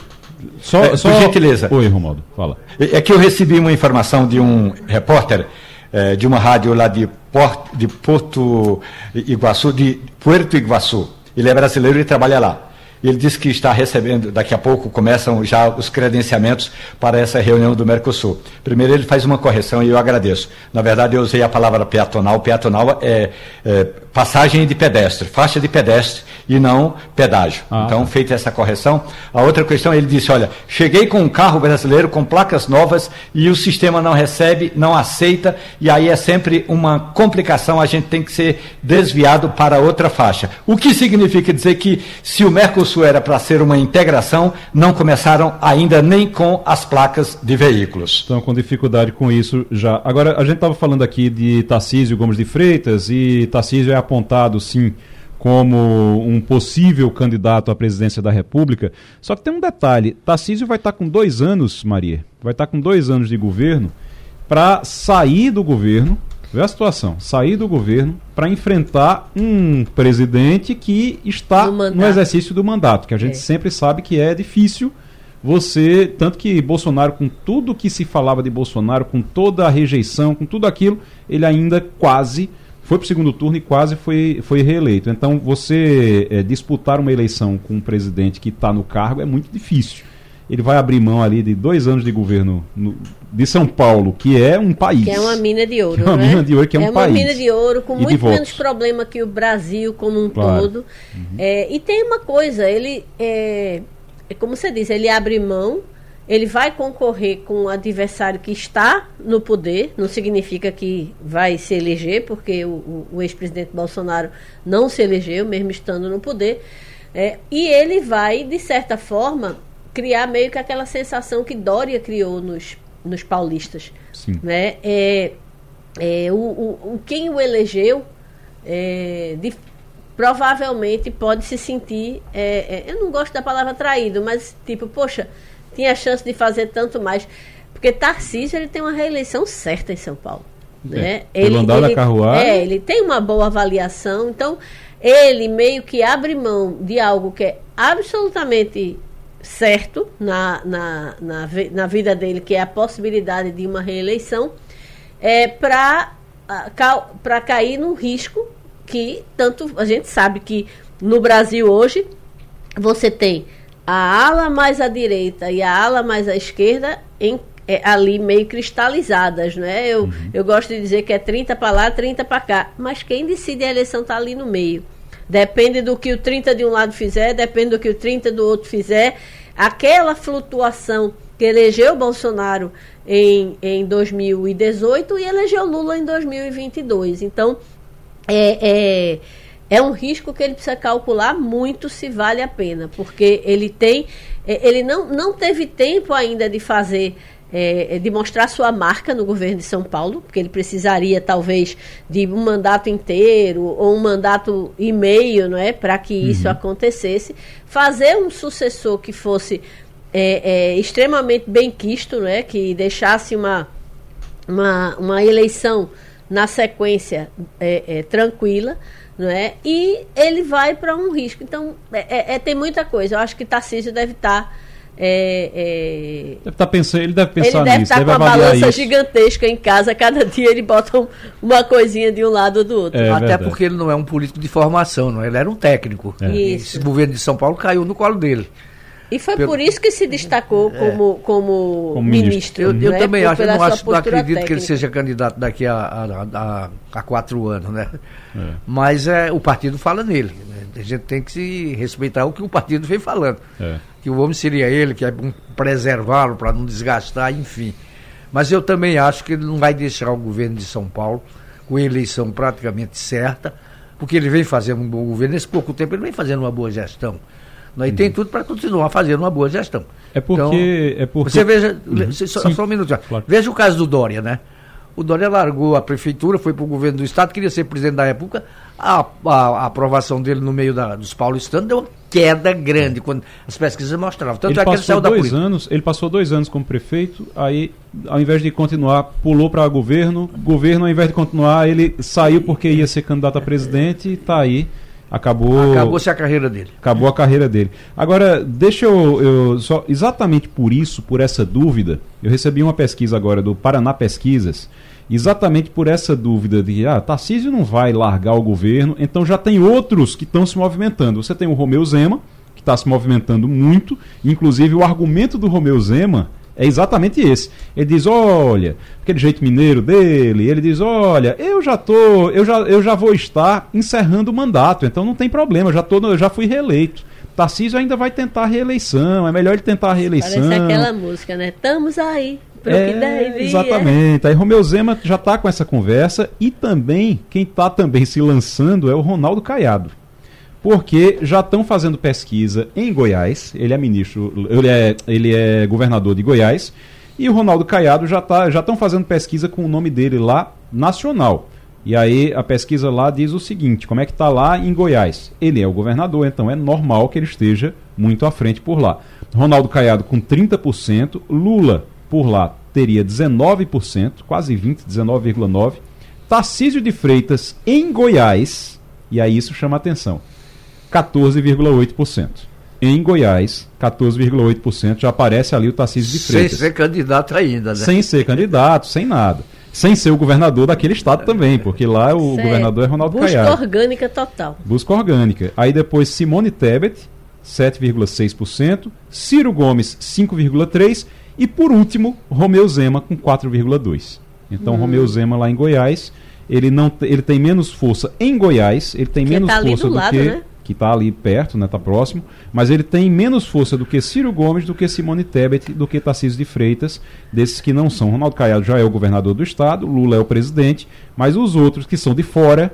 S2: Só,
S6: É,
S2: só...
S6: por gentileza.
S2: Oi, Romualdo, fala.
S6: É que eu recebi uma informação de um repórter eh, de uma rádio lá de, Port, de Porto Iguaçu, de Puerto Iguaçu. Ele é brasileiro e trabalha lá. Ele disse que está recebendo, daqui a pouco começam já os credenciamentos para essa reunião do Mercosul. Primeiro, ele faz uma correção e eu agradeço. Na verdade, eu usei a palavra peatonal. Peatonal é, é passagem de pedestre, faixa de pedestre e não pedágio.
S2: Ah,
S6: então,
S2: tá.
S6: feita essa correção. A outra questão, ele disse: olha, cheguei com um carro brasileiro com placas novas e o sistema não recebe, não aceita, e aí é sempre uma complicação, a gente tem que ser desviado para outra faixa. O que significa dizer que se o Mercosul era para ser uma integração, não começaram ainda nem com as placas de veículos.
S2: Estão com dificuldade com isso já. Agora, a gente estava falando aqui de Tarcísio Gomes de Freitas e Tarcísio é apontado, sim, como um possível candidato à presidência da República. Só que tem um detalhe: Tarcísio vai estar com dois anos, Maria, vai estar com dois anos de governo para sair do governo. Vê a situação, sair do governo para enfrentar um presidente que está
S3: No
S2: exercício do mandato, que a gente
S3: É.
S2: sempre sabe que é difícil você, tanto que Bolsonaro, com tudo que se falava de Bolsonaro, com toda a rejeição, com tudo aquilo, ele ainda quase foi para o segundo turno e quase foi, foi reeleito. Então, você eh, disputar uma eleição com um presidente que está no cargo é muito difícil. Ele vai abrir mão ali de dois anos de governo no- de São Paulo, que é um país.
S3: Que é uma mina de ouro,
S2: Que é uma
S3: né?
S2: mina de ouro, que é um
S3: uma
S2: país.
S3: mina de ouro com
S2: E
S3: muito menos problema que o Brasil como um
S2: Claro.
S3: todo. É, e tem uma coisa, ele é, é como você diz, ele abre mão, ele vai concorrer com um adversário que está no poder, não significa que vai se eleger, porque o, o- o ex-presidente Bolsonaro não se elegeu, mesmo estando no poder. É, e ele vai, de certa forma, criar meio que aquela sensação que Dória criou nos, nos paulistas
S2: Sim.
S3: né? É, é, o, o, quem o elegeu é, de- provavelmente pode se sentir, é, é, eu não gosto da palavra traído, mas tipo, poxa, tinha chance de fazer tanto mais, porque Tarcísio ele tem uma reeleição certa em São Paulo, né?
S2: É, pelo andar da carruagem.
S3: é, ele tem uma boa avaliação, então ele meio que abre mão de algo que é absolutamente certo na, na, na, na vida dele, que é a possibilidade de uma reeleição, é, para cair num risco que tanto a gente sabe que no Brasil hoje você tem a ala mais à direita e a ala mais à esquerda em, é, ali meio cristalizadas, né? Eu, eu gosto de dizer que é 30 para lá, 30 para cá, mas quem decide a eleição está ali no meio. Depende do que o 30 de um lado fizer, depende do que o 30 do outro fizer. Aquela flutuação que elegeu Bolsonaro em, em 2018 e elegeu Lula em 2022. Então, é, é, é um risco que ele precisa calcular muito se vale a pena, porque ele tem, é, ele não, não teve tempo ainda de fazer, é, de mostrar sua marca no governo de São Paulo, porque ele precisaria talvez de um mandato inteiro ou um mandato e meio, não é, para que isso acontecesse, fazer um sucessor que fosse é, é, extremamente bem quisto, não é, que deixasse uma uma, uma eleição na sequência é, é, tranquila, não é? E ele vai para um risco. Então, é, é, tem muita coisa. Eu acho que Tarcísio deve estar. É,
S2: Deve tá pensando, ele deve
S3: ele
S2: pensar
S3: deve
S2: nisso,
S3: estar
S2: deve
S3: com a
S2: avaliar
S3: balança
S2: isso.
S3: gigantesca em casa. Cada dia ele bota um- uma coisinha de um lado ou do outro.
S2: É
S4: Até
S2: verdade.
S4: porque ele não é um político de formação, não. ele era um técnico.
S2: É.
S4: E
S3: Isso.
S4: Esse governo de São Paulo caiu no colo dele.
S3: E foi
S4: Pelo-
S3: por isso que se destacou como, como,
S2: Como
S3: ministro.
S4: Eu, eu
S3: né?
S4: também acho, eu não, acho, não acredito que ele
S3: técnica.
S4: seja candidato daqui a, a, a, a quatro anos, né?
S2: É.
S4: Mas é, o partido fala nele. né? A gente tem que se respeitar o que o partido vem falando.
S2: É.
S4: Que o homem seria ele, que é bom preservá-lo para não desgastar, enfim. Mas eu também acho que ele não vai deixar o governo de São Paulo com a eleição praticamente certa, porque ele vem fazendo um bom governo. Nesse pouco tempo ele vem fazendo uma boa gestão. Né? E tem tudo para continuar fazendo uma boa gestão.
S2: É porque- é porque-
S4: Você veja,
S2: Uhum.
S4: só,
S2: Sim.
S4: só um minuto.
S2: Claro.
S4: Veja o caso do Dória, né? O Dória largou a prefeitura, foi para o governo do estado, queria ser presidente da República. A, a- a aprovação dele no meio da- dos paulistanos deu uma queda grande, quando as pesquisas mostravam. Tanto
S2: Ele
S4: é que ele
S2: passou
S4: saiu da
S2: dois
S4: política.
S2: anos, ele passou dois anos como prefeito, aí ao invés de continuar, pulou para governo, governo ao invés de continuar, ele saiu porque ia ser candidato a presidente e tá aí, acabou
S4: Acabou-se a carreira dele.
S2: acabou a carreira dele. Agora, deixa eu, eu só exatamente por isso, por essa dúvida, eu recebi uma pesquisa agora do Paraná Pesquisas, exatamente por essa dúvida de ah, Tarcísio não vai largar o governo, então já tem outros que estão se movimentando. Você tem o Romeu Zema, que está se movimentando muito. Inclusive, o argumento do Romeu Zema é exatamente esse. Ele diz: olha, aquele jeito mineiro dele, ele diz: olha, eu já tô, eu já, eu já vou estar encerrando o mandato, então não tem problema, eu já, tô, eu já fui reeleito. Tarcísio ainda vai tentar a reeleição, é melhor ele tentar a reeleição.
S3: Parece aquela música, né? Estamos aí, pro que der e vier.
S2: Exatamente. Aí Romeu Zema já está com essa conversa e também quem está também se lançando é o Ronaldo Caiado. Porque já estão fazendo pesquisa em Goiás, ele é ministro, ele é, ele é governador de Goiás, e o Ronaldo Caiado já tá, já estão fazendo pesquisa com o nome dele lá nacional. E aí a pesquisa lá diz o seguinte: como é que está lá em Goiás? Ele é o governador, então é normal que ele esteja muito à frente por lá. Ronaldo Caiado com 30%, Lula por lá teria 19%, quase 20, 19,9%. Tarcísio de Freitas em Goiás, e aí isso chama atenção, 14,8%. Em Goiás, 14,8%, já aparece ali o Tarcísio de
S4: Sem
S2: Freitas.
S4: ser candidato ainda, né?
S2: Sem ser candidato, sem nada. Sem ser o governador daquele estado também, porque lá o governador é Ronaldo
S3: Busca
S2: Caiado.
S3: orgânica total.
S2: Busca orgânica. Aí depois Simone Tebet, 7,6%, Ciro Gomes, 5,3% e por último Romeu Zema com 4,2%. Então
S3: Hum.
S2: Romeu Zema lá em Goiás, ele não ele tem menos força em Goiás, ele tem
S3: Que
S2: menos
S3: tá ali
S2: força
S3: do
S2: do,
S3: lado,
S2: que
S3: né?
S2: Que está ali perto, né, tá próximo, mas ele tem menos força do que Ciro Gomes, do que Simone Tebet, do que Tarcísio de Freitas, desses que não são. Ronaldo Caiado já é o governador do estado, Lula é o presidente, mas os outros que são de fora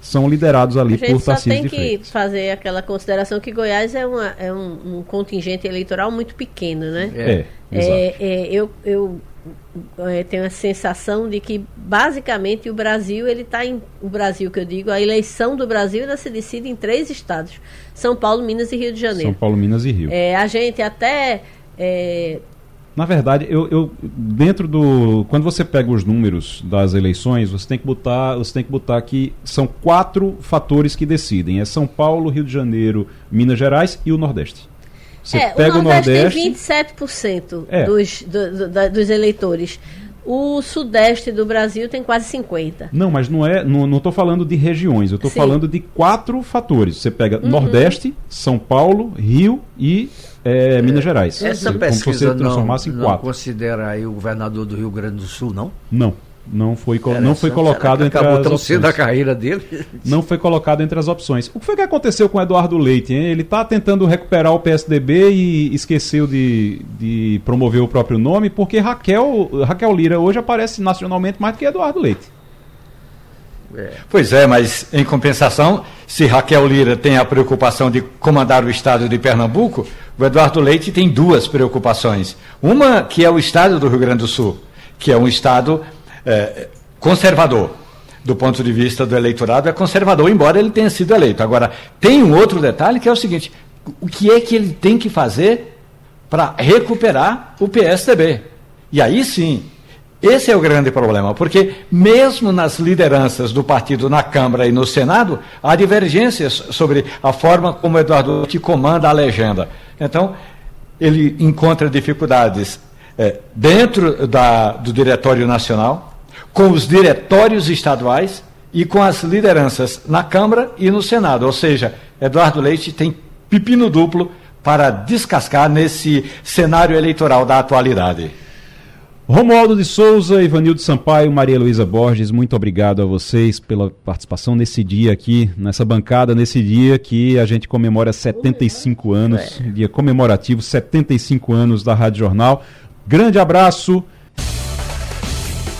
S2: são liderados ali
S3: A
S2: por
S3: gente só
S2: Tarcísio
S3: tem
S2: de
S3: que
S2: Freitas.
S3: fazer aquela consideração que Goiás é, uma, é um, um contingente eleitoral muito pequeno, né?
S2: É, exato.
S3: É, é, eu eu é, tenho a sensação de que basicamente o Brasil ele está em o Brasil que eu digo a eleição do Brasil ainda se decide em três estados São Paulo Minas e Rio de
S2: São
S3: Janeiro
S2: Paulo, Minas e Rio.
S3: é, a gente até é,
S2: Na verdade, eu, eu- dentro do quando você pega os números das eleições, você tem que botar, você tem que botar que são quatro fatores que decidem. É São Paulo, Rio de Janeiro, Minas Gerais e o Nordeste. Você
S3: é,
S2: pega
S3: o
S2: o
S3: Nordeste,
S2: Nordeste,
S3: tem 27%
S2: É.
S3: dos, do- do- dos eleitores o Sudeste do Brasil tem quase 50
S2: Não, mas não é. Não, não tô falando de regiões, eu estou falando de quatro fatores. Você pega
S3: Uhum.
S2: Nordeste, São Paulo, Rio e é, Minas Gerais.
S4: Essa
S2: Como se
S4: pesquisa
S2: você
S4: não,
S2: transformasse em
S4: não
S2: quatro.
S4: considera aí o governador do Rio Grande do Sul, não?
S2: Não, não foi, não foi colocado entre
S4: acabou
S2: as
S4: tão
S2: opções.
S4: cedo a carreira dele? <laughs>
S2: Não foi colocado entre as opções. O que foi que aconteceu com o Eduardo Leite? hein? Ele está tentando recuperar o PSDB e esqueceu de, de promover o próprio nome, porque Raquel, Raquel Lira hoje aparece nacionalmente mais do que Eduardo Leite.
S6: Pois é, mas em compensação, se Raquel Lira tem a preocupação de comandar o estado de Pernambuco, o Eduardo Leite tem duas preocupações. Uma que é o estado do Rio Grande do Sul, que é um estado eh, conservador. Do ponto de vista do eleitorado, é conservador, embora ele tenha sido eleito. Agora, tem um outro detalhe que é o seguinte: o que é que ele tem que fazer para recuperar o PSDB? E aí sim, esse é o grande problema, porque mesmo nas lideranças do partido na Câmara e no Senado, há divergências sobre a forma como Eduardo Leite comanda a legenda. Então, ele encontra dificuldades eh, dentro da- do Diretório Nacional, com os diretórios estaduais e com as lideranças na Câmara e no Senado. Ou seja, Eduardo Leite tem pepino duplo para descascar nesse cenário eleitoral da atualidade.
S2: Romualdo de Souza, Ivanildo Sampaio, Maria Luísa Borges, muito obrigado a vocês pela participação nesse dia aqui, nessa bancada, nesse dia que a gente comemora 75 anos, dia comemorativo, 75 anos da Rádio Jornal. Grande abraço.